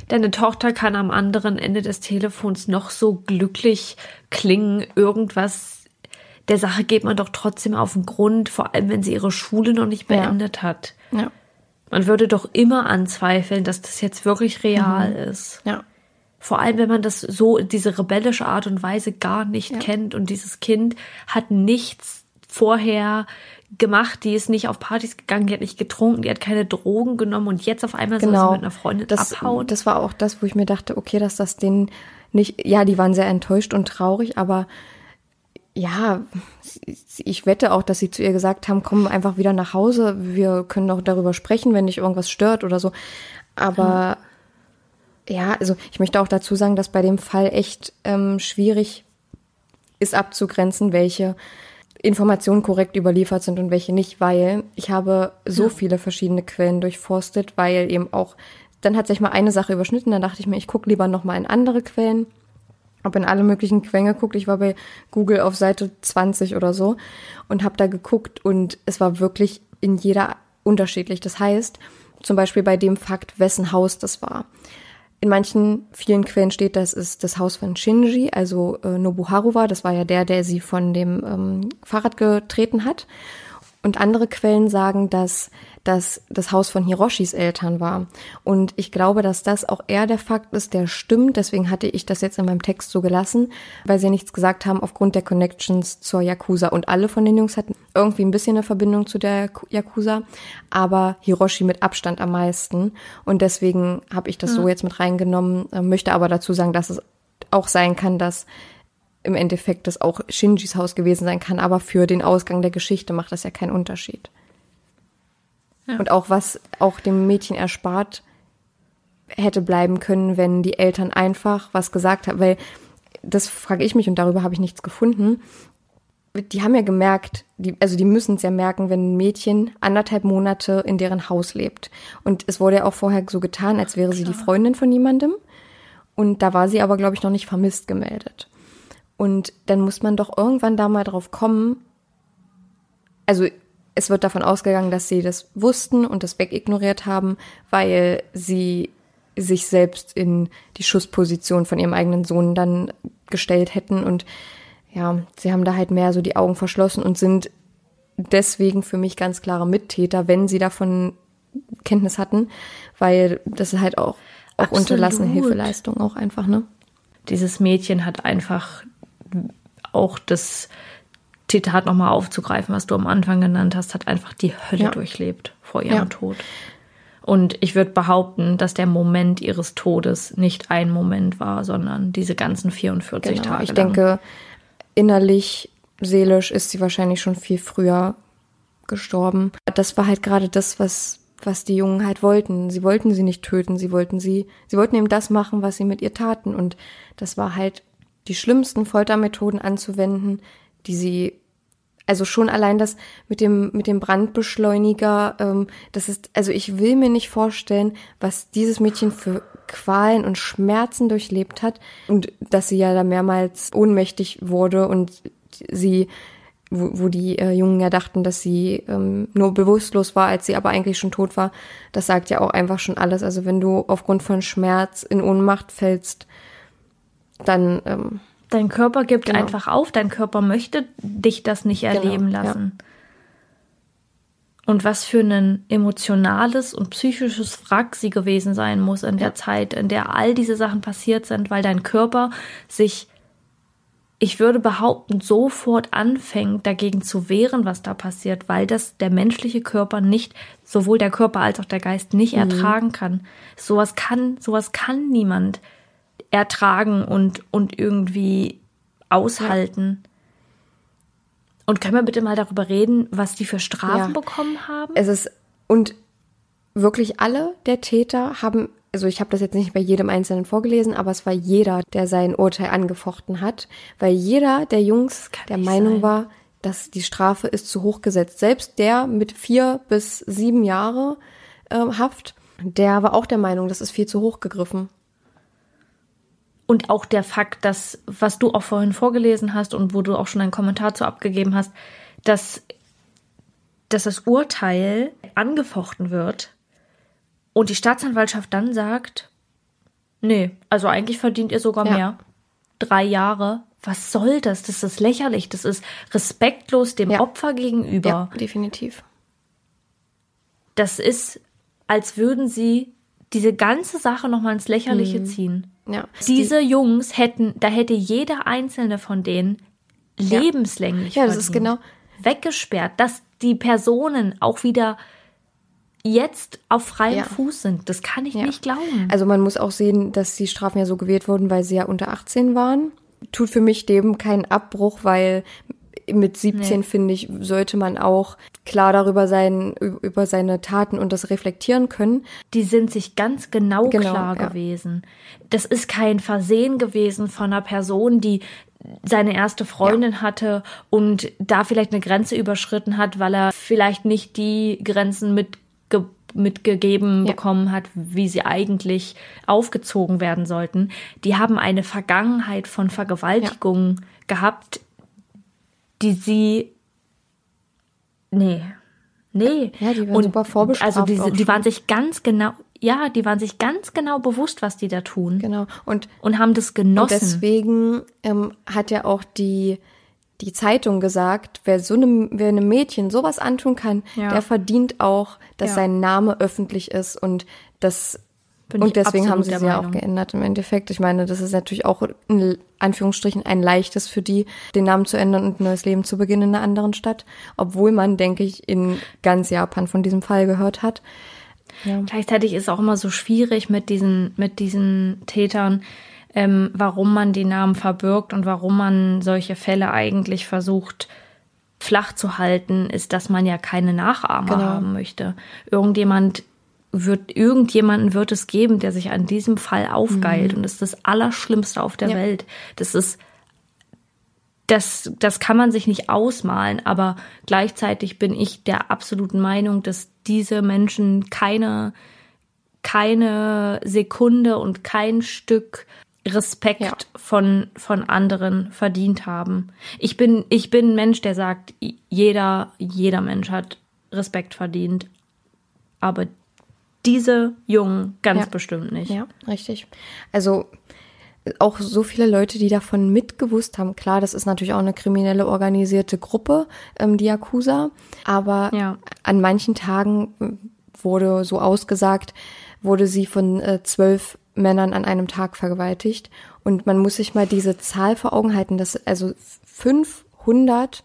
B: deine Tochter kann am anderen Ende des Telefons noch so glücklich klingen, irgendwas der Sache geht man doch trotzdem auf den Grund, vor allem wenn sie ihre Schule noch nicht beendet ja. hat. Ja. Man würde doch immer anzweifeln, dass das jetzt wirklich real mhm. ist. Ja. Vor allem, wenn man das so, diese rebellische Art und Weise gar nicht ja. kennt und dieses Kind hat nichts vorher gemacht, die ist nicht auf Partys gegangen, die hat nicht getrunken, die hat keine Drogen genommen und jetzt auf einmal genau. soll sie genau. mit einer Freundin
C: das,
B: abhauen.
C: Das war auch das, wo ich mir dachte, okay, dass das denen nicht, ja, die waren sehr enttäuscht und traurig, aber ja, ich wette auch, dass sie zu ihr gesagt haben, komm einfach wieder nach Hause, wir können auch darüber sprechen, wenn dich irgendwas stört oder so. Aber mhm. ja, also ich möchte auch dazu sagen, dass bei dem Fall echt ähm, schwierig ist abzugrenzen, welche Informationen korrekt überliefert sind und welche nicht, weil ich habe so ja. viele verschiedene Quellen durchforstet, weil eben auch, dann hat sich mal eine Sache überschnitten, dann dachte ich mir, ich gucke lieber nochmal in andere Quellen habe in alle möglichen Quellen geguckt. Ich war bei Google auf Seite 20 oder so und habe da geguckt und es war wirklich in jeder unterschiedlich. Das heißt, zum Beispiel bei dem Fakt, wessen Haus das war. In manchen vielen Quellen steht, das ist das Haus von Shinji, also äh, Nobuharu war. Das war ja der, der sie von dem ähm, Fahrrad getreten hat. Und andere Quellen sagen, dass das das Haus von Hiroshis Eltern war. Und ich glaube, dass das auch eher der Fakt ist, der stimmt. Deswegen hatte ich das jetzt in meinem Text so gelassen, weil sie nichts gesagt haben aufgrund der Connections zur Yakuza. Und alle von den Jungs hatten irgendwie ein bisschen eine Verbindung zu der Yakuza, aber Hiroshi mit Abstand am meisten. Und deswegen habe ich das ja. so jetzt mit reingenommen, äh, möchte aber dazu sagen, dass es auch sein kann, dass im Endeffekt das auch Shinjis Haus gewesen sein kann, aber für den Ausgang der Geschichte macht das ja keinen Unterschied. Ja. Und auch was auch dem Mädchen erspart hätte bleiben können, wenn die Eltern einfach was gesagt haben, weil das frage ich mich und darüber habe ich nichts gefunden. Die haben ja gemerkt, die, also die müssen es ja merken, wenn ein Mädchen anderthalb Monate in deren Haus lebt. Und es wurde ja auch vorher so getan, als wäre sie die Freundin von jemandem. Und da war sie aber, glaube ich, noch nicht vermisst gemeldet. Und dann muss man doch irgendwann da mal drauf kommen. Also es wird davon ausgegangen, dass sie das wussten und das wegignoriert haben, weil sie sich selbst in die Schussposition von ihrem eigenen Sohn dann gestellt hätten. Und ja, sie haben da halt mehr so die Augen verschlossen und sind deswegen für mich ganz klare Mittäter, wenn sie davon Kenntnis hatten, weil das ist halt auch, auch unterlassene Hilfeleistung auch einfach, ne?
B: Dieses Mädchen hat einfach auch das Zitat nochmal aufzugreifen, was du am Anfang genannt hast, hat einfach die Hölle
C: Ja.
B: durchlebt vor ihrem
C: Ja.
B: Tod. Und ich würde behaupten, dass der Moment ihres Todes nicht ein Moment war, sondern diese ganzen 44
C: Genau.
B: Tage.
C: Ich
B: lang.
C: denke, innerlich, seelisch ist sie wahrscheinlich schon viel früher gestorben. Das war halt gerade das, was, was die Jungen halt wollten. Sie wollten sie nicht töten, sie wollten sie, sie wollten eben das machen, was sie mit ihr taten. Und das war halt die schlimmsten Foltermethoden anzuwenden, die sie also schon allein das mit dem mit dem Brandbeschleuniger, ähm, das ist also ich will mir nicht vorstellen, was dieses Mädchen für Qualen und Schmerzen durchlebt hat und dass sie ja da mehrmals ohnmächtig wurde und sie wo, wo die äh, Jungen ja dachten, dass sie ähm, nur bewusstlos war, als sie aber eigentlich schon tot war. Das sagt ja auch einfach schon alles. Also wenn du aufgrund von Schmerz in Ohnmacht fällst, dann ähm,
B: Dein Körper gibt
C: Genau.
B: einfach auf, dein Körper möchte dich das nicht erleben
C: ja.
B: lassen. Und was für ein emotionales und psychisches Wrack sie gewesen sein muss in der Zeit, in der all diese Sachen passiert sind, weil dein Körper sich, ich würde behaupten, sofort anfängt, dagegen zu wehren, was da passiert, weil das der menschliche Körper nicht, sowohl der Körper als auch der Geist nicht ertragen kann. Sowas kann, sowas kann niemand ertragen und, und irgendwie aushalten. Und können wir bitte mal darüber reden, was die für Strafen
C: Ja.
B: bekommen haben?
C: Es ist und wirklich alle der Täter haben, also ich habe das jetzt nicht bei jedem Einzelnen vorgelesen, aber es war jeder, der sein Urteil angefochten hat, weil jeder der Jungs der Meinung
B: sein.
C: war, dass die Strafe ist zu hoch gesetzt. Selbst der mit vier bis sieben Jahre ähm, Haft, der war auch der Meinung, das ist viel zu hoch gegriffen.
B: Und auch der Fakt, dass, was du auch vorhin vorgelesen hast und wo du auch schon einen Kommentar zu abgegeben hast, dass, dass das Urteil angefochten wird und die Staatsanwaltschaft dann sagt, nee, also eigentlich verdient ihr sogar
C: Ja.
B: mehr. Drei Jahre. Was soll das? Das ist lächerlich. Das ist respektlos dem
C: Ja.
B: Opfer gegenüber.
C: Ja, definitiv.
B: Das ist, als würden sie diese ganze Sache nochmal ins Lächerliche
C: Mhm.
B: ziehen.
C: Ja.
B: Diese Jungs hätten, da hätte jeder einzelne von denen lebenslänglich
C: Ja, das ist genau-
B: weggesperrt, dass die Personen auch wieder jetzt auf freiem
C: Ja.
B: Fuß sind. Das kann ich
C: Ja.
B: nicht glauben.
C: Also man muss auch sehen, dass die Strafen ja so gewählt wurden, weil sie ja unter 18 waren. Tut für mich dem keinen Abbruch, weil mit 17, finde ich, sollte man auch klar darüber sein, über seine Taten und das reflektieren können.
B: die sind sich ganz genau,
C: Genau,
B: klar
C: ja.
B: gewesen. Das ist kein Versehen gewesen von einer Person, die seine erste Freundin hatte und da vielleicht eine Grenze überschritten hat, weil er vielleicht nicht die Grenzen mitge mitgegeben
C: Ja.
B: bekommen hat, wie sie eigentlich aufgezogen werden sollten. Die haben eine Vergangenheit von Vergewaltigungen gehabt, die sie nee, nee.
C: Ja, die waren super vorbestraft
B: Also
C: auch
B: die waren sich ganz genau, ja, die waren sich ganz genau bewusst, was die da tun
C: Genau. Und
B: und haben das
C: Und
B: genossen.
C: deswegen ähm, hat ja auch die, die Zeitung gesagt, wer so einem, wer einem Mädchen sowas antun kann,
B: Ja.
C: der verdient auch, dass
B: Ja.
C: sein Name öffentlich ist und das
B: Bin
C: und deswegen haben sie sie ja auch geändert im Endeffekt. Ich meine, das ist natürlich auch in Anführungsstrichen ein leichtes für die, den Namen zu ändern und ein neues Leben zu beginnen in einer anderen Stadt, obwohl man, denke ich, in ganz Japan von diesem Fall gehört hat.
B: Gleichzeitig ist es auch immer so schwierig mit diesen, mit diesen Tätern, ähm, warum man die Namen verbirgt und warum man solche Fälle eigentlich versucht flach zu halten, ist, dass man ja keine Nachahmer
C: Genau.
B: haben möchte. Irgendjemand wird, irgendjemanden wird es geben, der sich an diesem Fall aufgeilt und das ist das Allerschlimmste auf der
C: Ja.
B: Welt. Das ist das, das kann man sich nicht ausmalen, aber gleichzeitig bin ich der absoluten Meinung, dass diese Menschen keine, keine Sekunde und kein Stück Respekt
C: Ja.
B: von, von anderen verdient haben. Ich bin, ich bin ein Mensch, der sagt, jeder, jeder Mensch hat Respekt verdient. Aber diese Jungen ganz
C: Ja.
B: bestimmt nicht.
C: Ja, richtig. Also auch so viele Leute, die davon mitgewusst haben. Klar, das ist natürlich auch eine kriminelle organisierte Gruppe, ähm, die Yakuza. Aber
B: Ja.
C: an manchen Tagen äh, wurde so ausgesagt, wurde sie von äh, zwölf Männern an einem Tag vergewaltigt. Und man muss sich mal diese Zahl vor Augen halten, dass also 500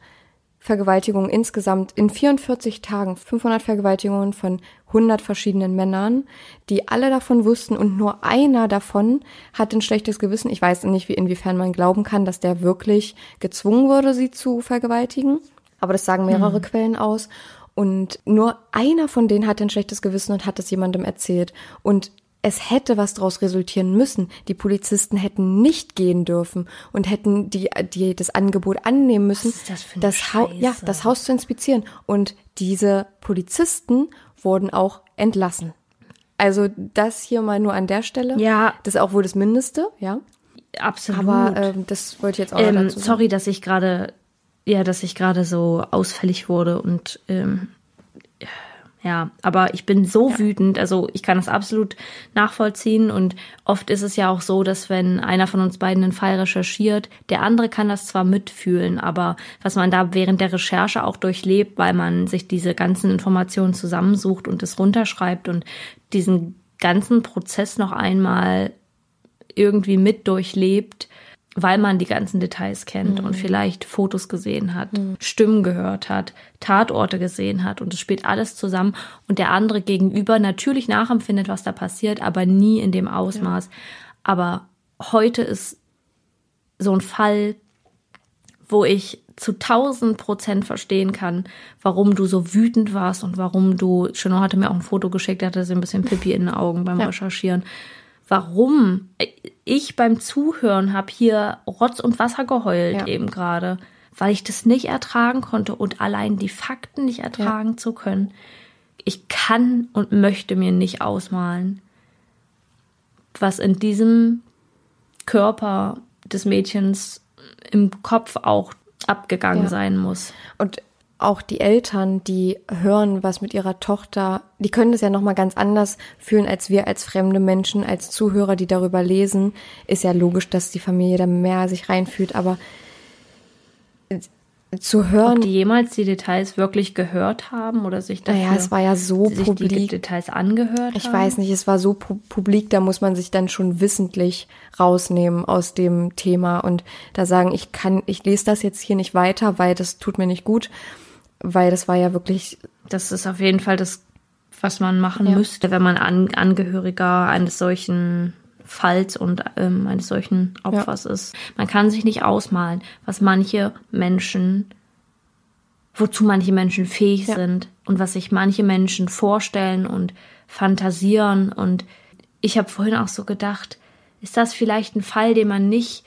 C: Vergewaltigungen insgesamt in 44 Tagen, 500 Vergewaltigungen von 100 verschiedenen Männern, die alle davon wussten und nur einer davon hat ein schlechtes Gewissen. Ich weiß nicht, wie inwiefern man glauben kann, dass der wirklich gezwungen wurde, sie zu vergewaltigen, aber das sagen mehrere mhm. Quellen aus. Und nur einer von denen hatte ein schlechtes Gewissen und hat es jemandem erzählt. Und es hätte was daraus resultieren müssen. Die Polizisten hätten nicht gehen dürfen und hätten die, die das Angebot annehmen müssen,
B: das,
C: das, Haus, ja, das Haus zu inspizieren. Und diese Polizisten wurden auch entlassen. Also das hier mal nur an der Stelle.
B: Ja.
C: Das ist auch wohl das Mindeste, ja.
B: Absolut.
C: Aber ähm, das wollte ich jetzt auch
B: ähm,
C: dazu sagen.
B: Sorry, dass ich gerade, ja, dass ich gerade so ausfällig wurde und ähm, ja, aber ich bin so ja. wütend, also ich kann das absolut nachvollziehen und oft ist es ja auch so, dass wenn einer von uns beiden einen Fall recherchiert, der andere kann das zwar mitfühlen, aber was man da während der Recherche auch durchlebt, weil man sich diese ganzen Informationen zusammensucht und es runterschreibt und diesen ganzen Prozess noch einmal irgendwie mit durchlebt, weil man die ganzen Details kennt mhm. und vielleicht Fotos gesehen hat, mhm. Stimmen gehört hat, Tatorte gesehen hat und es spielt alles zusammen und der andere gegenüber natürlich nachempfindet, was da passiert, aber nie in dem Ausmaß. Ja. Aber heute ist so ein Fall, wo ich zu tausend Prozent verstehen kann, warum du so wütend warst und warum du, Chanel hatte mir auch ein Foto geschickt, hatte so ein bisschen Pipi in den Augen beim ja. Recherchieren warum ich beim Zuhören habe hier Rotz und Wasser geheult ja. eben gerade, weil ich das nicht ertragen konnte und allein die Fakten nicht ertragen ja. zu können. Ich kann und möchte mir nicht ausmalen, was in diesem Körper des Mädchens im Kopf auch abgegangen ja. sein muss.
C: Und auch die Eltern, die hören, was mit ihrer Tochter, die können das ja noch mal ganz anders fühlen als wir als fremde Menschen, als Zuhörer, die darüber lesen. Ist ja logisch, dass die Familie da mehr sich reinfühlt, aber zu hören.
B: Ob die jemals die Details wirklich gehört haben oder sich
C: dafür, Naja, es war ja so
B: sich publik. die Details angehört
C: Ich
B: haben?
C: weiß nicht, es war so pu publik, da muss man sich dann schon wissentlich rausnehmen aus dem Thema und da sagen, ich kann, ich lese das jetzt hier nicht weiter, weil das tut mir nicht gut weil das war ja wirklich.
B: Das ist auf jeden Fall das, was man machen ja. müsste, wenn man An Angehöriger eines solchen Falls und ähm, eines solchen Opfers ja. ist. Man kann sich nicht ausmalen, was manche Menschen, wozu manche Menschen fähig ja. sind und was sich manche Menschen vorstellen und fantasieren. Und ich habe vorhin auch so gedacht, ist das vielleicht ein Fall, den man nicht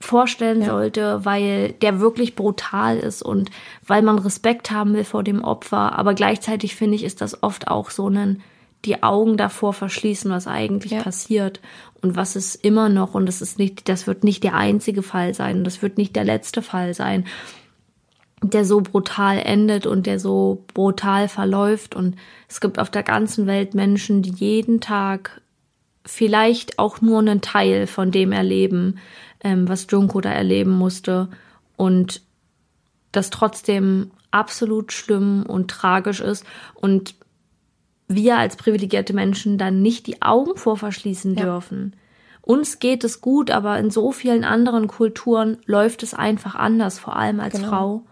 B: vorstellen ja. sollte, weil der wirklich brutal ist und weil man Respekt haben will vor dem Opfer. Aber gleichzeitig finde ich, ist das oft auch so ein die Augen davor verschließen, was eigentlich ja. passiert und was ist immer noch und das ist nicht, das wird nicht der einzige Fall sein und das wird nicht der letzte Fall sein, der so brutal endet und der so brutal verläuft und es gibt auf der ganzen Welt Menschen, die jeden Tag vielleicht auch nur einen Teil von dem erleben, ähm, was Junko da erleben musste und das trotzdem absolut schlimm und tragisch ist und wir als privilegierte Menschen dann nicht die Augen vor verschließen ja. dürfen. Uns geht es gut, aber in so vielen anderen Kulturen läuft es einfach anders, vor allem als genau. Frau.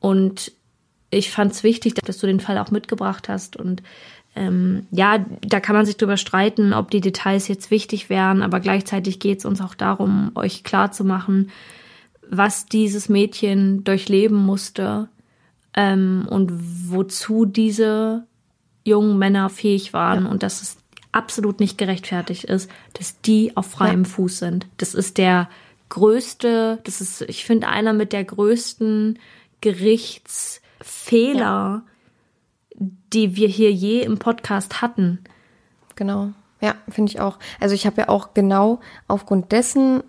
B: Und ich fand es wichtig, dass du den Fall auch mitgebracht hast und ähm, ja, da kann man sich drüber streiten, ob die Details jetzt wichtig wären, aber gleichzeitig geht es uns auch darum, euch klar zu machen, was dieses Mädchen durchleben musste ähm, und wozu diese jungen Männer fähig waren ja. und dass es absolut nicht gerechtfertigt ist, dass die auf freiem ja. Fuß sind. Das ist der größte, das ist, ich finde, einer mit der größten Gerichtsfehler, ja die wir hier je im Podcast hatten.
C: Genau. Ja, finde ich auch. Also ich habe ja auch genau aufgrund dessen,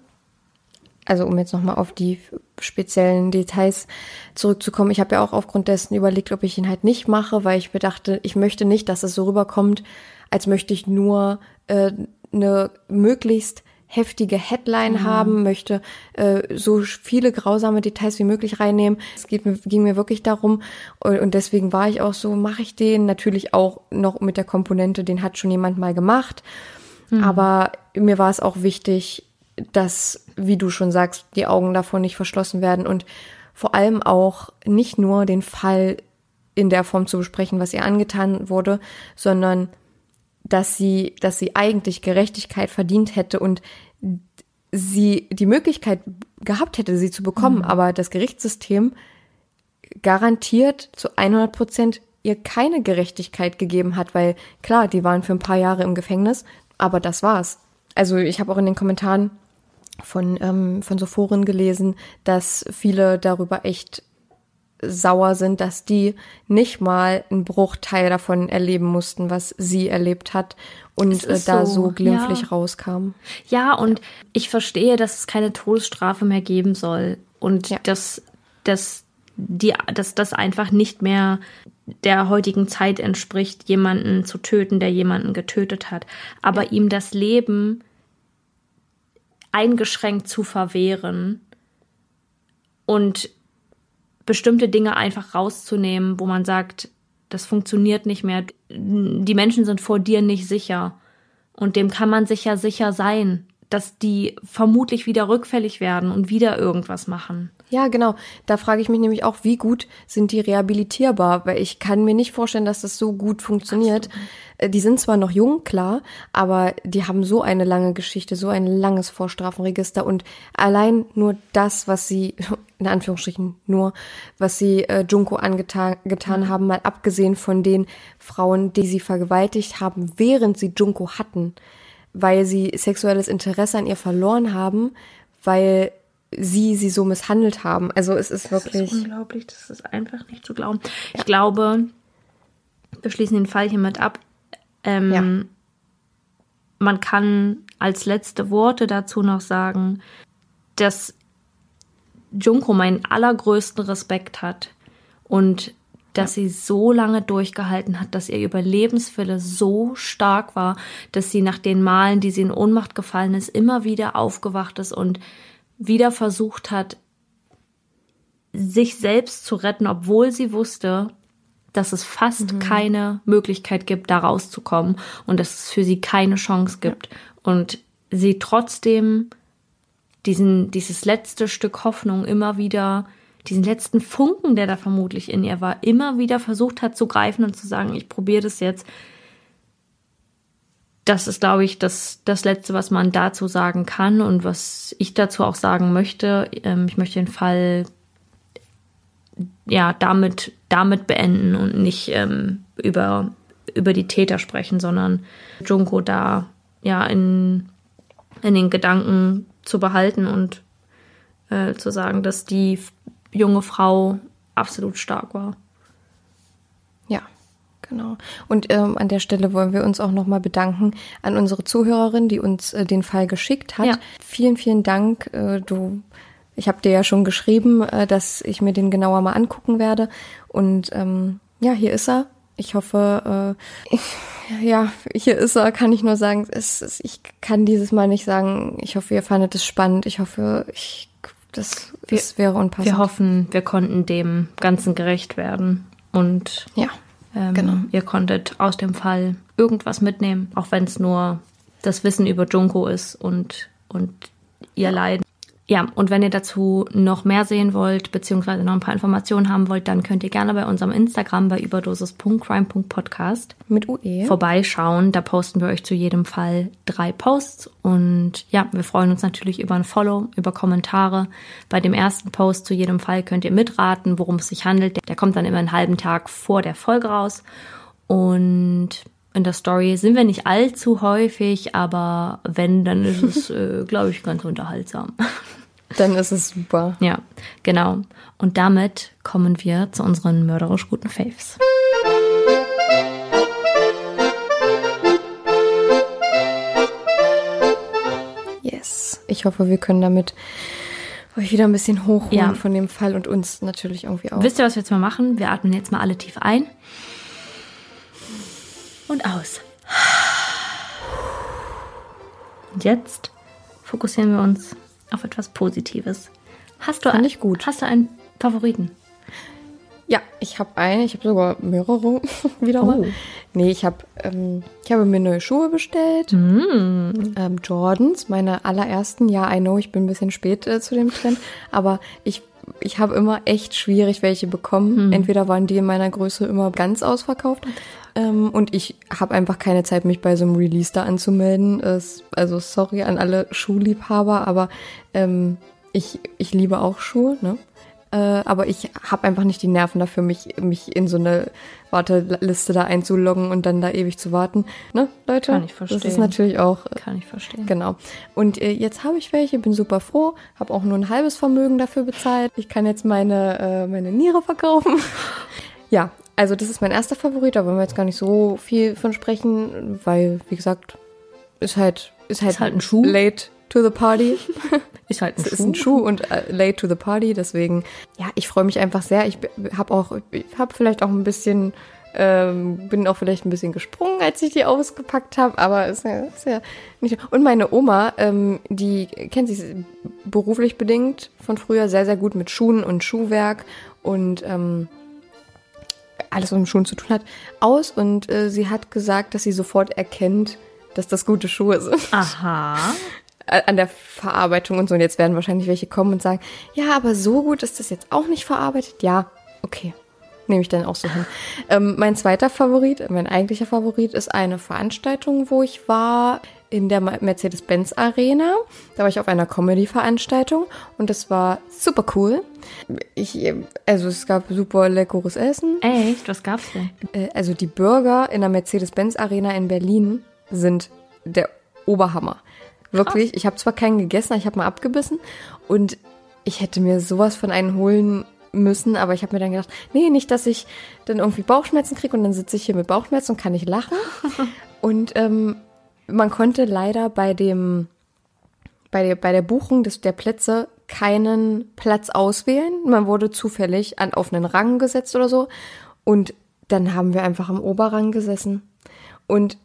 C: also um jetzt nochmal auf die speziellen Details zurückzukommen, ich habe ja auch aufgrund dessen überlegt, ob ich ihn halt nicht mache, weil ich mir dachte, ich möchte nicht, dass es so rüberkommt, als möchte ich nur äh, eine möglichst heftige Headline mhm. haben, möchte äh, so viele grausame Details wie möglich reinnehmen. Es geht mir, ging mir wirklich darum und, deswegen war ich auch so, mache ich den natürlich auch noch mit der Komponente, den hat schon jemand mal gemacht. Mhm. Aber mir war es auch wichtig, dass, wie du schon sagst, die Augen davor nicht verschlossen werden und vor allem auch nicht nur den Fall in der Form zu besprechen, was ihr angetan wurde, sondern dass sie, dass sie eigentlich Gerechtigkeit verdient hätte und sie die Möglichkeit gehabt hätte, sie zu bekommen, mhm. aber das Gerichtssystem garantiert zu 100 Prozent ihr keine Gerechtigkeit gegeben hat, weil klar, die waren für ein paar Jahre im Gefängnis, aber das war's. Also ich habe auch in den Kommentaren von, ähm, von so Foren gelesen, dass viele darüber echt sauer sind, dass die nicht mal einen Bruchteil davon erleben mussten, was sie erlebt hat und äh, da so, so glimpflich
B: ja.
C: rauskam.
B: Ja, und ich verstehe, dass es keine Todesstrafe mehr geben soll und ja. dass, dass, die, dass das einfach nicht mehr der heutigen Zeit entspricht, jemanden zu töten, der jemanden getötet hat. Aber ja. ihm das Leben eingeschränkt zu verwehren und bestimmte Dinge einfach rauszunehmen, wo man sagt, das funktioniert nicht mehr. Die Menschen sind vor dir nicht sicher. Und dem kann man sicher sicher sein, dass die vermutlich wieder rückfällig werden und wieder irgendwas machen.
C: Ja, genau. Da frage ich mich nämlich auch, wie gut sind die rehabilitierbar? Weil ich kann mir nicht vorstellen, dass das so gut funktioniert. Absolut. Äh, die sind zwar noch jung, klar, aber die haben so eine lange Geschichte, so ein langes Vorstrafenregister und allein nur das, was sie, in Anführungsstrichen nur, was sie äh, Junko angetan getan mhm. haben, mal abgesehen von den Frauen, die sie vergewaltigt haben, während sie Junko hatten, weil sie sexuelles Interesse an ihr verloren haben, weil sie sie so misshandelt haben. Also es ist
B: das
C: wirklich.
B: Das ist unglaublich, das ist einfach nicht zu glauben. Ja. Ich glaube, wir schließen den Fall hiermit ab. Ähm, ja. Man kann als letzte Worte dazu noch sagen, dass Junko meinen allergrößten Respekt hat und dass ja. sie so lange durchgehalten hat, dass ihr Überlebenswille so stark war, dass sie nach den Malen, die sie in Ohnmacht gefallen ist, immer wieder aufgewacht ist und wieder versucht hat, sich selbst zu retten, obwohl sie wusste, dass es fast mhm. keine Möglichkeit gibt, da rauszukommen und dass es für sie keine Chance gibt. Ja. Und sie trotzdem diesen, dieses letzte Stück Hoffnung immer wieder, diesen letzten Funken, der da vermutlich in ihr war, immer wieder versucht hat zu greifen und zu sagen, ich probiere das jetzt, das ist, glaube ich, das, das Letzte, was man dazu sagen kann und was ich dazu auch sagen möchte. Ähm, ich möchte den Fall ja damit, damit beenden und nicht ähm, über, über die Täter sprechen, sondern Junko da ja in, in den Gedanken zu behalten und äh, zu sagen, dass die junge Frau absolut stark war.
C: Genau. Und ähm, an der Stelle wollen wir uns auch nochmal bedanken an unsere Zuhörerin, die uns äh, den Fall geschickt hat. Ja. Vielen, vielen Dank. Äh, du, ich habe dir ja schon geschrieben, äh, dass ich mir den genauer mal angucken werde. Und ähm, ja, hier ist er. Ich hoffe, äh, ich, ja, hier ist er, kann ich nur sagen. Es, es, ich kann dieses Mal nicht sagen, ich hoffe, ihr fandet es spannend. Ich hoffe, ich, das, das wäre unpassend.
B: Wir hoffen, wir konnten dem Ganzen gerecht werden. Und
C: ja.
B: Ähm, genau. Ihr konntet aus dem Fall irgendwas mitnehmen, auch wenn es nur das Wissen über Junko ist und, und ihr. Leiden. Ja, und wenn ihr dazu noch mehr sehen wollt, beziehungsweise noch ein paar Informationen haben wollt, dann könnt ihr gerne bei unserem Instagram bei überdosis.crime.podcast
C: mit UE
B: vorbeischauen. Da posten wir euch zu jedem Fall drei Posts. Und ja, wir freuen uns natürlich über ein Follow, über Kommentare. Bei dem ersten Post zu jedem Fall könnt ihr mitraten, worum es sich handelt. Der kommt dann immer einen halben Tag vor der Folge raus. Und in der Story sind wir nicht allzu häufig, aber wenn, dann ist es, äh, glaube ich, ganz unterhaltsam.
C: Dann ist es super.
B: Ja, genau. Und damit kommen wir zu unseren mörderisch guten Faves.
C: Yes. Ich hoffe, wir können damit euch wieder ein bisschen hochholen ja. von dem Fall und uns natürlich irgendwie auch.
B: Wisst ihr, was wir jetzt mal machen? Wir atmen jetzt mal alle tief ein und aus. Und jetzt fokussieren wir uns auf etwas Positives. Hast du,
C: Fand ich gut.
B: Hast du einen Favoriten?
C: Ja, ich habe einen. Ich habe sogar mehrere wieder mal. Oh. Nee, ich habe ähm, ich habe mir neue Schuhe bestellt. Mm. Ähm, Jordans, meine allerersten. Ja, I know, ich bin ein bisschen spät äh, zu dem Trend. Aber ich ich habe immer echt schwierig welche bekommen. Entweder waren die in meiner Größe immer ganz ausverkauft. Ähm, und ich habe einfach keine Zeit, mich bei so einem Release da anzumelden. Es, also sorry an alle Schuhliebhaber, aber ähm, ich, ich liebe auch Schuhe, ne? Äh, aber ich habe einfach nicht die Nerven dafür, mich, mich in so eine Warteliste da einzuloggen und dann da ewig zu warten. Ne, Leute?
B: Kann ich
C: Das ist
B: verstehen.
C: natürlich auch
B: Kann ich verstehen.
C: Genau. Und äh, jetzt habe ich welche, bin super froh, habe auch nur ein halbes Vermögen dafür bezahlt. Ich kann jetzt meine, äh, meine Niere verkaufen. Ja, also das ist mein erster Favorit, da wollen wir jetzt gar nicht so viel von sprechen, weil, wie gesagt, ist halt, ist halt,
B: Ist halt ein Schuh.
C: late to the party.
B: Ist halt ein
C: Es ist ein Schuh und äh, late to the party, deswegen, ja, ich freue mich einfach sehr. Ich habe auch, ich habe vielleicht auch ein bisschen, ähm, bin auch vielleicht ein bisschen gesprungen, als ich die ausgepackt habe, aber ist ja, ist ja nicht. Und meine Oma, ähm, die kennt sich beruflich bedingt von früher sehr, sehr gut mit Schuhen und Schuhwerk und ähm, alles, was mit Schuhen zu tun hat, aus und äh, sie hat gesagt, dass sie sofort erkennt, dass das gute Schuhe sind
B: Aha.
C: an der Verarbeitung und so. Und jetzt werden wahrscheinlich welche kommen und sagen, ja, aber so gut ist das jetzt auch nicht verarbeitet. Ja, okay. Nehme ich dann auch so hin. Ähm, mein zweiter Favorit, mein eigentlicher Favorit ist eine Veranstaltung, wo ich war in der Mercedes-Benz Arena. Da war ich auf einer Comedy-Veranstaltung und das war super cool. Ich, also es gab super leckeres Essen.
B: Echt? Was gab's denn?
C: Äh, also die Burger in der Mercedes-Benz Arena in Berlin sind der Oberhammer. Wirklich, ich habe zwar keinen gegessen, aber ich habe mal abgebissen und ich hätte mir sowas von einen holen müssen, aber ich habe mir dann gedacht, nee, nicht, dass ich dann irgendwie Bauchschmerzen kriege und dann sitze ich hier mit Bauchschmerzen und kann nicht lachen. und ähm, man konnte leider bei dem bei der, bei der Buchung des, der Plätze keinen Platz auswählen. Man wurde zufällig an, auf einen Rang gesetzt oder so. Und dann haben wir einfach am Oberrang gesessen. Und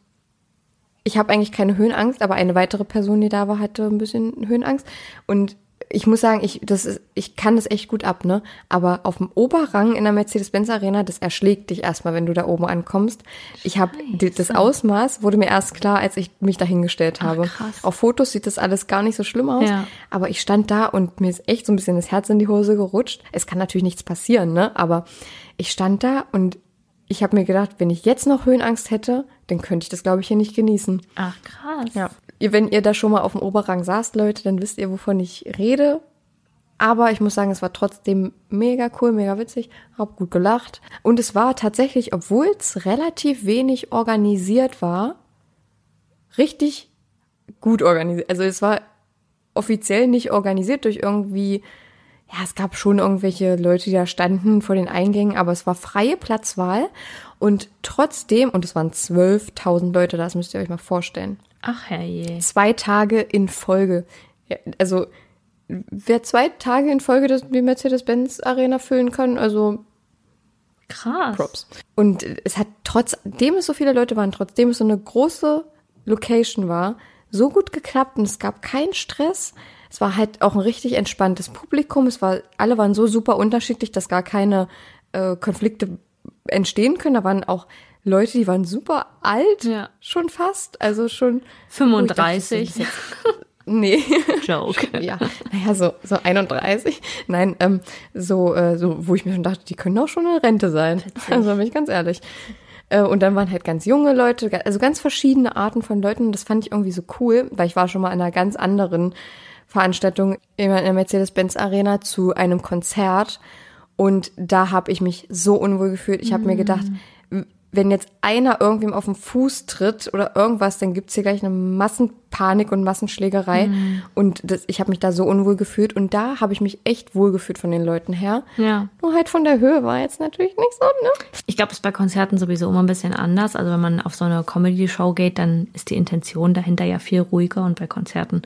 C: ich habe eigentlich keine Höhenangst, aber eine weitere Person, die da war, hatte ein bisschen Höhenangst. Und ich muss sagen, ich, das ist, ich kann das echt gut ab, ne? Aber auf dem Oberrang in der Mercedes-Benz Arena, das erschlägt dich erstmal, wenn du da oben ankommst. Ich habe das Ausmaß wurde mir erst klar, als ich mich dahingestellt habe.
B: krass.
C: Auf Fotos sieht das alles gar nicht so schlimm aus,
B: Ja.
C: aber ich stand da und mir ist echt so ein bisschen das Herz in die Hose gerutscht. Es kann natürlich nichts passieren, ne? Aber ich stand da und ich habe mir gedacht, wenn ich jetzt noch Höhenangst hätte, dann könnte ich das, glaube ich, hier nicht genießen.
B: Ach, krass.
C: Ja. Wenn ihr da schon mal auf dem Oberrang saßt, Leute, dann wisst ihr, wovon ich rede. Aber ich muss sagen, es war trotzdem mega cool, mega witzig, hab gut gelacht. Und es war tatsächlich, obwohl es relativ wenig organisiert war, richtig gut organisiert. Also es war offiziell nicht organisiert durch irgendwie, ja, es gab schon irgendwelche Leute, die da standen vor den Eingängen, aber es war freie Platzwahl. Und trotzdem, und es waren 12.000 Leute, das müsst ihr euch mal vorstellen
B: Ach, herrje.
C: zwei Tage in Folge. Ja, also wer zwei Tage in Folge das, die Mercedes-Benz Arena füllen kann, also
B: Krass.
C: Props. Und es hat trotzdem es so viele Leute waren, trotzdem es so eine große Location war, so gut geklappt und es gab keinen Stress. Es war halt auch ein richtig entspanntes Publikum. Es war, alle waren so super unterschiedlich, dass gar keine äh, Konflikte entstehen können. Da waren auch Leute, die waren super alt,
B: Ja.
C: schon fast, also schon
B: 35.
C: Oh, dachte, Nee.
B: Joke.
C: ja, naja, so, so 31. Nein, ähm, so, äh, so, wo ich mir schon dachte, die können auch schon in Rente sein. Also bin ich ganz ehrlich. Äh, und dann waren halt ganz junge Leute, also ganz verschiedene Arten von Leuten. Und das fand ich irgendwie so cool, weil ich war schon mal in einer ganz anderen Veranstaltung in der Mercedes-Benz Arena zu einem Konzert. Und da habe ich mich so unwohl gefühlt. Ich habe mir gedacht, wenn jetzt einer irgendwem auf den Fuß tritt oder irgendwas, dann gibt's hier gleich eine Massenpanik und Massenschlägerei. Und das, ich habe mich da so unwohl gefühlt. Und da habe ich mich echt wohl gefühlt von den Leuten her.
B: Ja.
C: Nur halt von der Höhe war jetzt natürlich nicht so, ne?
B: Ich glaube, es ist bei Konzerten sowieso immer ein bisschen anders. Also wenn man auf so eine Comedy-Show geht, dann ist die Intention dahinter ja viel ruhiger und bei Konzerten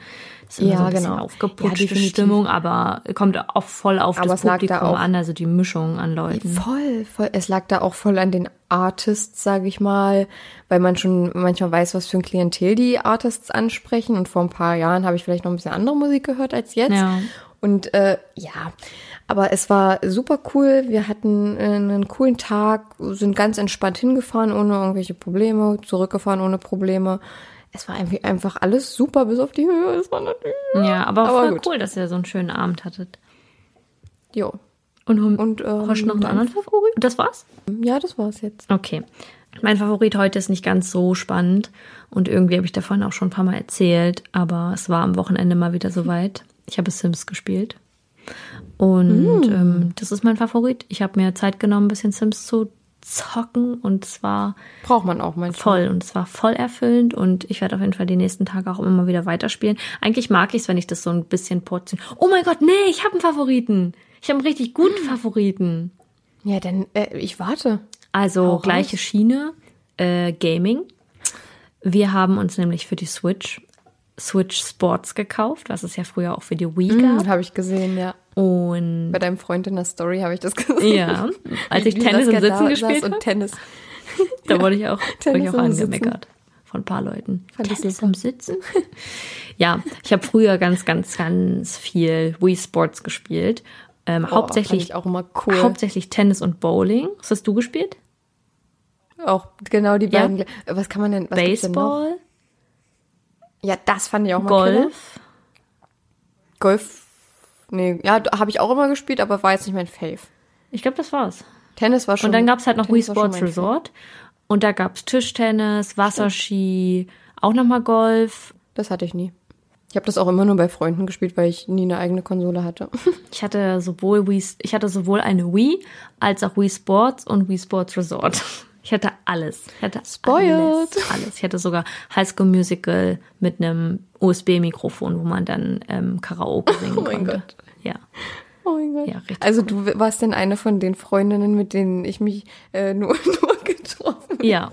B: ist immer
C: Ja,
B: so ein bisschen
C: genau. Ja,
B: aufgeputschte
C: definitiv.
B: Stimmung, aber kommt auch voll auf
C: Aber
B: das
C: da
B: Publikum
C: auch-
B: an, also die Mischung an Leuten.
C: Voll, voll. Es lag da auch voll an den Artists, sage ich mal, weil man schon manchmal weiß, was für ein Klientel die Artists ansprechen. Und vor ein paar Jahren habe ich vielleicht noch ein bisschen andere Musik gehört als jetzt.
B: Ja.
C: Und äh, ja, aber es war super cool. Wir hatten äh, einen coolen Tag, sind ganz entspannt hingefahren, ohne irgendwelche Probleme, zurückgefahren ohne Probleme. Es war einfach, alles super, bis auf die Höhe. Es war natürlich.
B: Ja, aber,
C: Aber
B: voll
C: gut.
B: cool, dass ihr so einen schönen Abend hattet.
C: Jo.
B: Und,
C: Und, ähm,
B: hast du noch einen anderen Favorit? Das war's?
C: Ja, das war's jetzt.
B: Okay. Mein Favorit heute ist nicht ganz so spannend und irgendwie habe ich davon auch schon ein paar Mal erzählt, aber es war am Wochenende mal wieder soweit. Ich habe Sims gespielt und ähm, das ist mein Favorit. Ich habe mir Zeit genommen, ein bisschen Sims zu zocken und es war
C: Braucht man auch manchmal.
B: voll und es war voll erfüllend und ich werde auf jeden Fall die nächsten Tage auch immer wieder weiterspielen. Eigentlich mag ich es, wenn ich das so ein bisschen portion. Oh mein Gott, nee, ich habe einen Favoriten. Ich habe einen richtig guten Favoriten.
C: Ja, dann, äh, ich warte.
B: Also
C: Hau raus.
B: gleiche Schiene, äh, Gaming. Wir haben uns nämlich für die Switch Switch Sports gekauft, was es ja früher auch für die Wii gab.
C: Hm, habe ich gesehen, ja.
B: Und
C: Bei deinem Freund in der Story habe ich das gesehen.
B: ja, als ich Tennis im Sitzen gespielt habe,
C: Tennis.
B: da wurde ich auch, wurde ich auch
C: im Sitzen.
B: angemeckert von ein paar Leuten.
C: Fand
B: Tennis im Sitzen? ja, ich habe früher ganz, ganz, ganz viel Wii Sports gespielt. Ähm,
C: Oh,
B: hauptsächlich,
C: ich auch immer cool.
B: hauptsächlich Tennis und Bowling. Was hast du gespielt?
C: Auch genau die
B: Ja.
C: beiden. Was kann man denn? Was gibt's denn?
B: Baseball,
C: Ja, das fand ich auch mal Killer.
B: Golf.
C: Nee, ja, habe ich auch immer gespielt, aber war jetzt nicht mein Fave.
B: Ich glaube, das war's.
C: Tennis war schon.
B: Und dann gab's halt noch Wii
C: Tennis schon
B: Sports Resort. Und da gab's Tischtennis, Wasserski, auch nochmal Golf.
C: Das hatte ich nie. Ich habe das auch immer nur bei Freunden gespielt, weil ich nie eine eigene Konsole hatte.
B: Ich hatte sowohl Wii, ich hatte sowohl eine Wii als auch Wii Sports und Wii Sports Resort. Ich hatte alles. Ich hatte
C: Spoiled.
B: alles, alles. Ich hatte sogar High School Musical mit einem USB-Mikrofon, wo man dann ähm, Karaoke singen
C: Oh mein
B: konnte.
C: Gott.
B: Ja.
C: Oh mein Gott.
B: Ja, richtig
C: also du warst denn eine von den Freundinnen, mit denen ich mich äh, nur, nur getroffen habe?
B: Ja.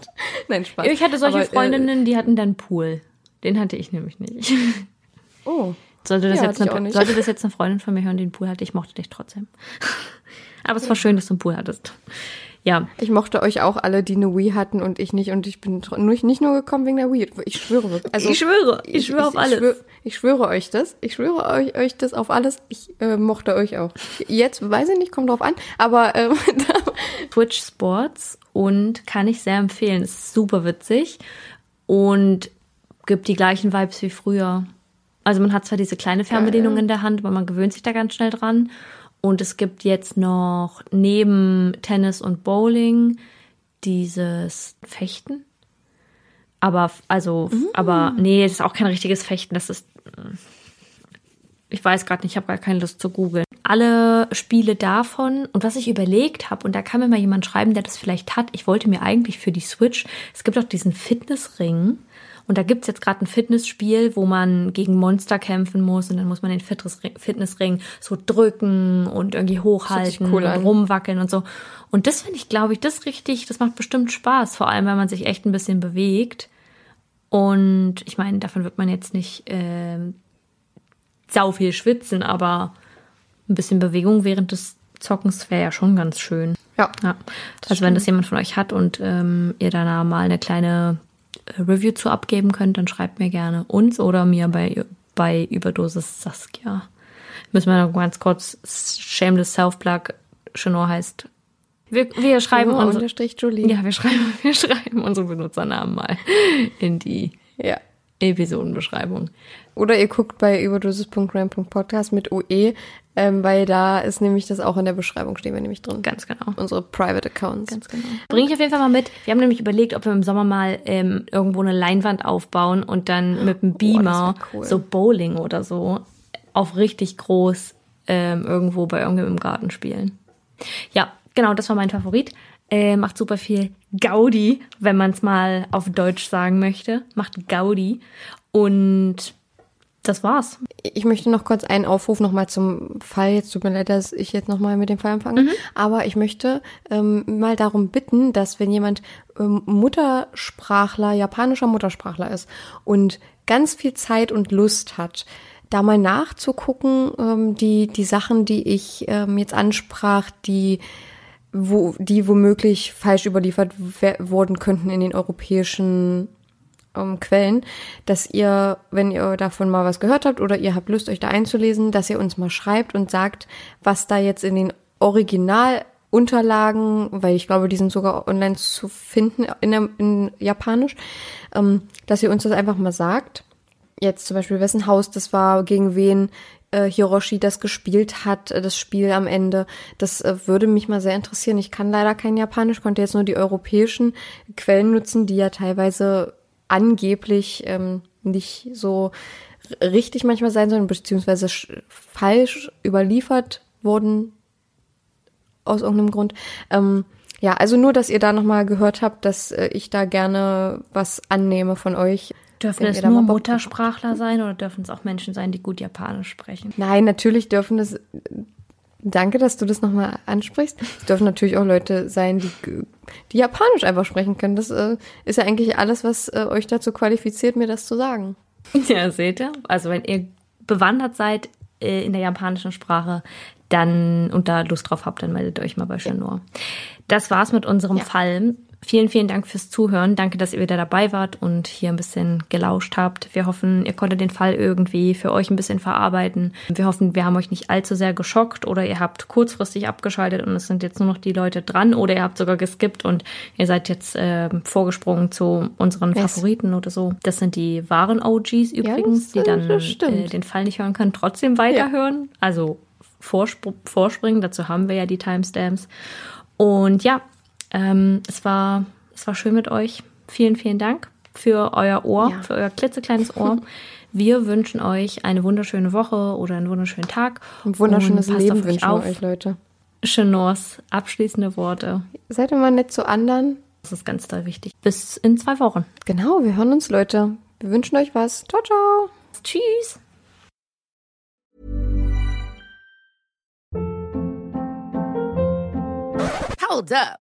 C: Nein, Spaß.
B: Ich hatte solche
C: Aber, äh,
B: Freundinnen, die hatten dann Pool. Den hatte ich nämlich nicht.
C: oh.
B: Sollte das,
C: Ja,
B: jetzt eine,
C: nicht.
B: sollte das jetzt eine Freundin von mir hören, die einen Pool hatte, ich mochte dich trotzdem. Aber es war schön, dass du einen Pool hattest. Ja,
C: Ich mochte euch auch alle, die eine Wii hatten und ich nicht. Und ich bin nicht nur gekommen wegen der Wii. Ich schwöre wirklich. Also,
B: ich schwöre, ich schwöre auf alles.
C: Ich schwöre, ich schwöre euch das. Ich schwöre euch, euch das auf alles. Ich äh, mochte euch auch. Jetzt weiß ich nicht, kommt drauf an. Aber ähm,
B: Twitch Sports und kann ich sehr empfehlen. Ist super witzig und gibt die gleichen Vibes wie früher. Also man hat zwar diese kleine Fernbedienung in der Hand, aber man gewöhnt sich da ganz schnell dran. Und es gibt jetzt noch neben Tennis und Bowling dieses Fechten. Aber, also, aber, nee, das ist auch kein richtiges Fechten. Das ist, ich weiß gerade nicht, ich habe gar keine Lust zu googeln. Alle Spiele davon und was ich überlegt habe, und da kann mir mal jemand schreiben, der das vielleicht hat, ich wollte mir eigentlich für die Switch, es gibt auch diesen Fitnessring. Und da gibt's jetzt gerade ein Fitnessspiel, wo man gegen Monster kämpfen muss und dann muss man den Fitnessring, so drücken und irgendwie hochhalten
C: cool
B: und rumwackeln und so. Und das finde ich, glaube ich, das richtig, das macht bestimmt Spaß, vor allem, wenn man sich echt ein bisschen bewegt. Und ich meine, davon wird man jetzt nicht ähm, sau viel schwitzen, aber ein bisschen Bewegung während des Zockens wäre ja schon ganz schön.
C: ja.
B: Ja. Also wenn das jemand von euch hat und ähm, ihr da mal eine kleine äh, Review zu abgeben könnt, dann schreibt mir gerne uns oder mir bei, bei Überdosis Saskia. Müssen wir noch ganz kurz Shameless Self-Plug. Chanor heißt. Wir, wir schreiben unsere, ja, wir schreiben, wir schreiben unsere Benutzernamen mal in die
C: ja.
B: Episodenbeschreibung.
C: Oder ihr guckt bei überdosis.gram.podcast mit OE, ähm, weil da ist nämlich das auch in der Beschreibung stehen wir nämlich drin.
B: Ganz genau.
C: Unsere Private Accounts.
B: Ganz genau. Bringe ich auf jeden Fall mal mit. Wir haben nämlich überlegt, ob wir im Sommer mal ähm, irgendwo eine Leinwand aufbauen und dann mit einem Beamer
C: das wär cool.
B: so Bowling oder so auf richtig groß ähm, irgendwo bei irgendjemandem im Garten spielen. Ja, genau, das war mein Favorit. Äh, macht super viel Gaudi, wenn man es mal auf Deutsch sagen möchte. Macht Gaudi. Und das war's.
C: Ich möchte noch kurz einen Aufruf nochmal zum Fall. Jetzt tut mir leid, dass ich jetzt nochmal mit dem Fall anfange.
B: Mhm.
C: Aber ich möchte ähm, mal darum bitten, dass wenn jemand ähm, Muttersprachler, japanischer Muttersprachler ist und ganz viel Zeit und Lust hat, da mal nachzugucken, ähm, die, die Sachen, die ich ähm, jetzt ansprach, die wo, die womöglich falsch überliefert worden könnten in den europäischen ähm, Quellen, dass ihr, wenn ihr davon mal was gehört habt oder ihr habt Lust, euch da einzulesen, dass ihr uns mal schreibt und sagt, was da jetzt in den Originalunterlagen, weil ich glaube, die sind sogar online zu finden in, der, in Japanisch, ähm, dass ihr uns das einfach mal sagt. Jetzt zum Beispiel, wessen Haus das war, gegen wen äh, Hiroshi das gespielt hat, äh, das Spiel am Ende. Das äh, würde mich mal sehr interessieren. Ich kann leider kein Japanisch, konnte jetzt nur die europäischen Quellen nutzen, die ja teilweise angeblich ähm, nicht so richtig manchmal sein sollen, beziehungsweise falsch überliefert wurden aus irgendeinem Grund. Ähm, ja, also nur, dass ihr da nochmal gehört habt, dass äh, ich da gerne was annehme von euch.
B: Dürfen es nur Muttersprachler sein oder dürfen es auch Menschen sein, die gut Japanisch sprechen?
C: Nein, natürlich dürfen es. Danke, dass du das nochmal ansprichst. Es dürfen natürlich auch Leute sein, die, die Japanisch einfach sprechen können. Das äh, ist ja eigentlich alles, was äh, euch dazu qualifiziert, mir das zu sagen.
B: Ja, seht ihr? Also wenn ihr bewandert seid äh, in der japanischen Sprache, dann und da Lust drauf habt, dann meldet euch mal bei Chenor. Das war's mit unserem ja. Fall. Vielen, vielen Dank fürs Zuhören. Danke, dass ihr wieder dabei wart und hier ein bisschen gelauscht habt. Wir hoffen, ihr konntet den Fall irgendwie für euch ein bisschen verarbeiten. Wir hoffen, wir haben euch nicht allzu sehr geschockt oder ihr habt kurzfristig abgeschaltet und es sind jetzt nur noch die Leute dran oder ihr habt sogar geskippt und ihr seid jetzt äh, vorgesprungen zu unseren yes. Favoriten oder so. Das sind die wahren OGs übrigens, ja, die dann äh, den Fall nicht hören können, trotzdem weiterhören. Ja. Also vorspr vorspringen, dazu haben wir ja die Timestamps. Und ja, ähm, es, war, es war schön mit euch. Vielen, vielen Dank für euer Ohr, ja. für euer klitzekleines Ohr. Wir wünschen euch eine wunderschöne Woche oder einen wunderschönen Tag.
C: Ein wunderschönes Leben wünschen wir euch, Leute.
B: Chenors, abschließende Worte.
C: Seid immer nett zu anderen.
B: Das ist ganz toll wichtig. Bis in zwei Wochen.
C: Genau, wir hören uns, Leute. Wir wünschen euch was. Ciao, ciao.
B: Tschüss.
D: Hold up.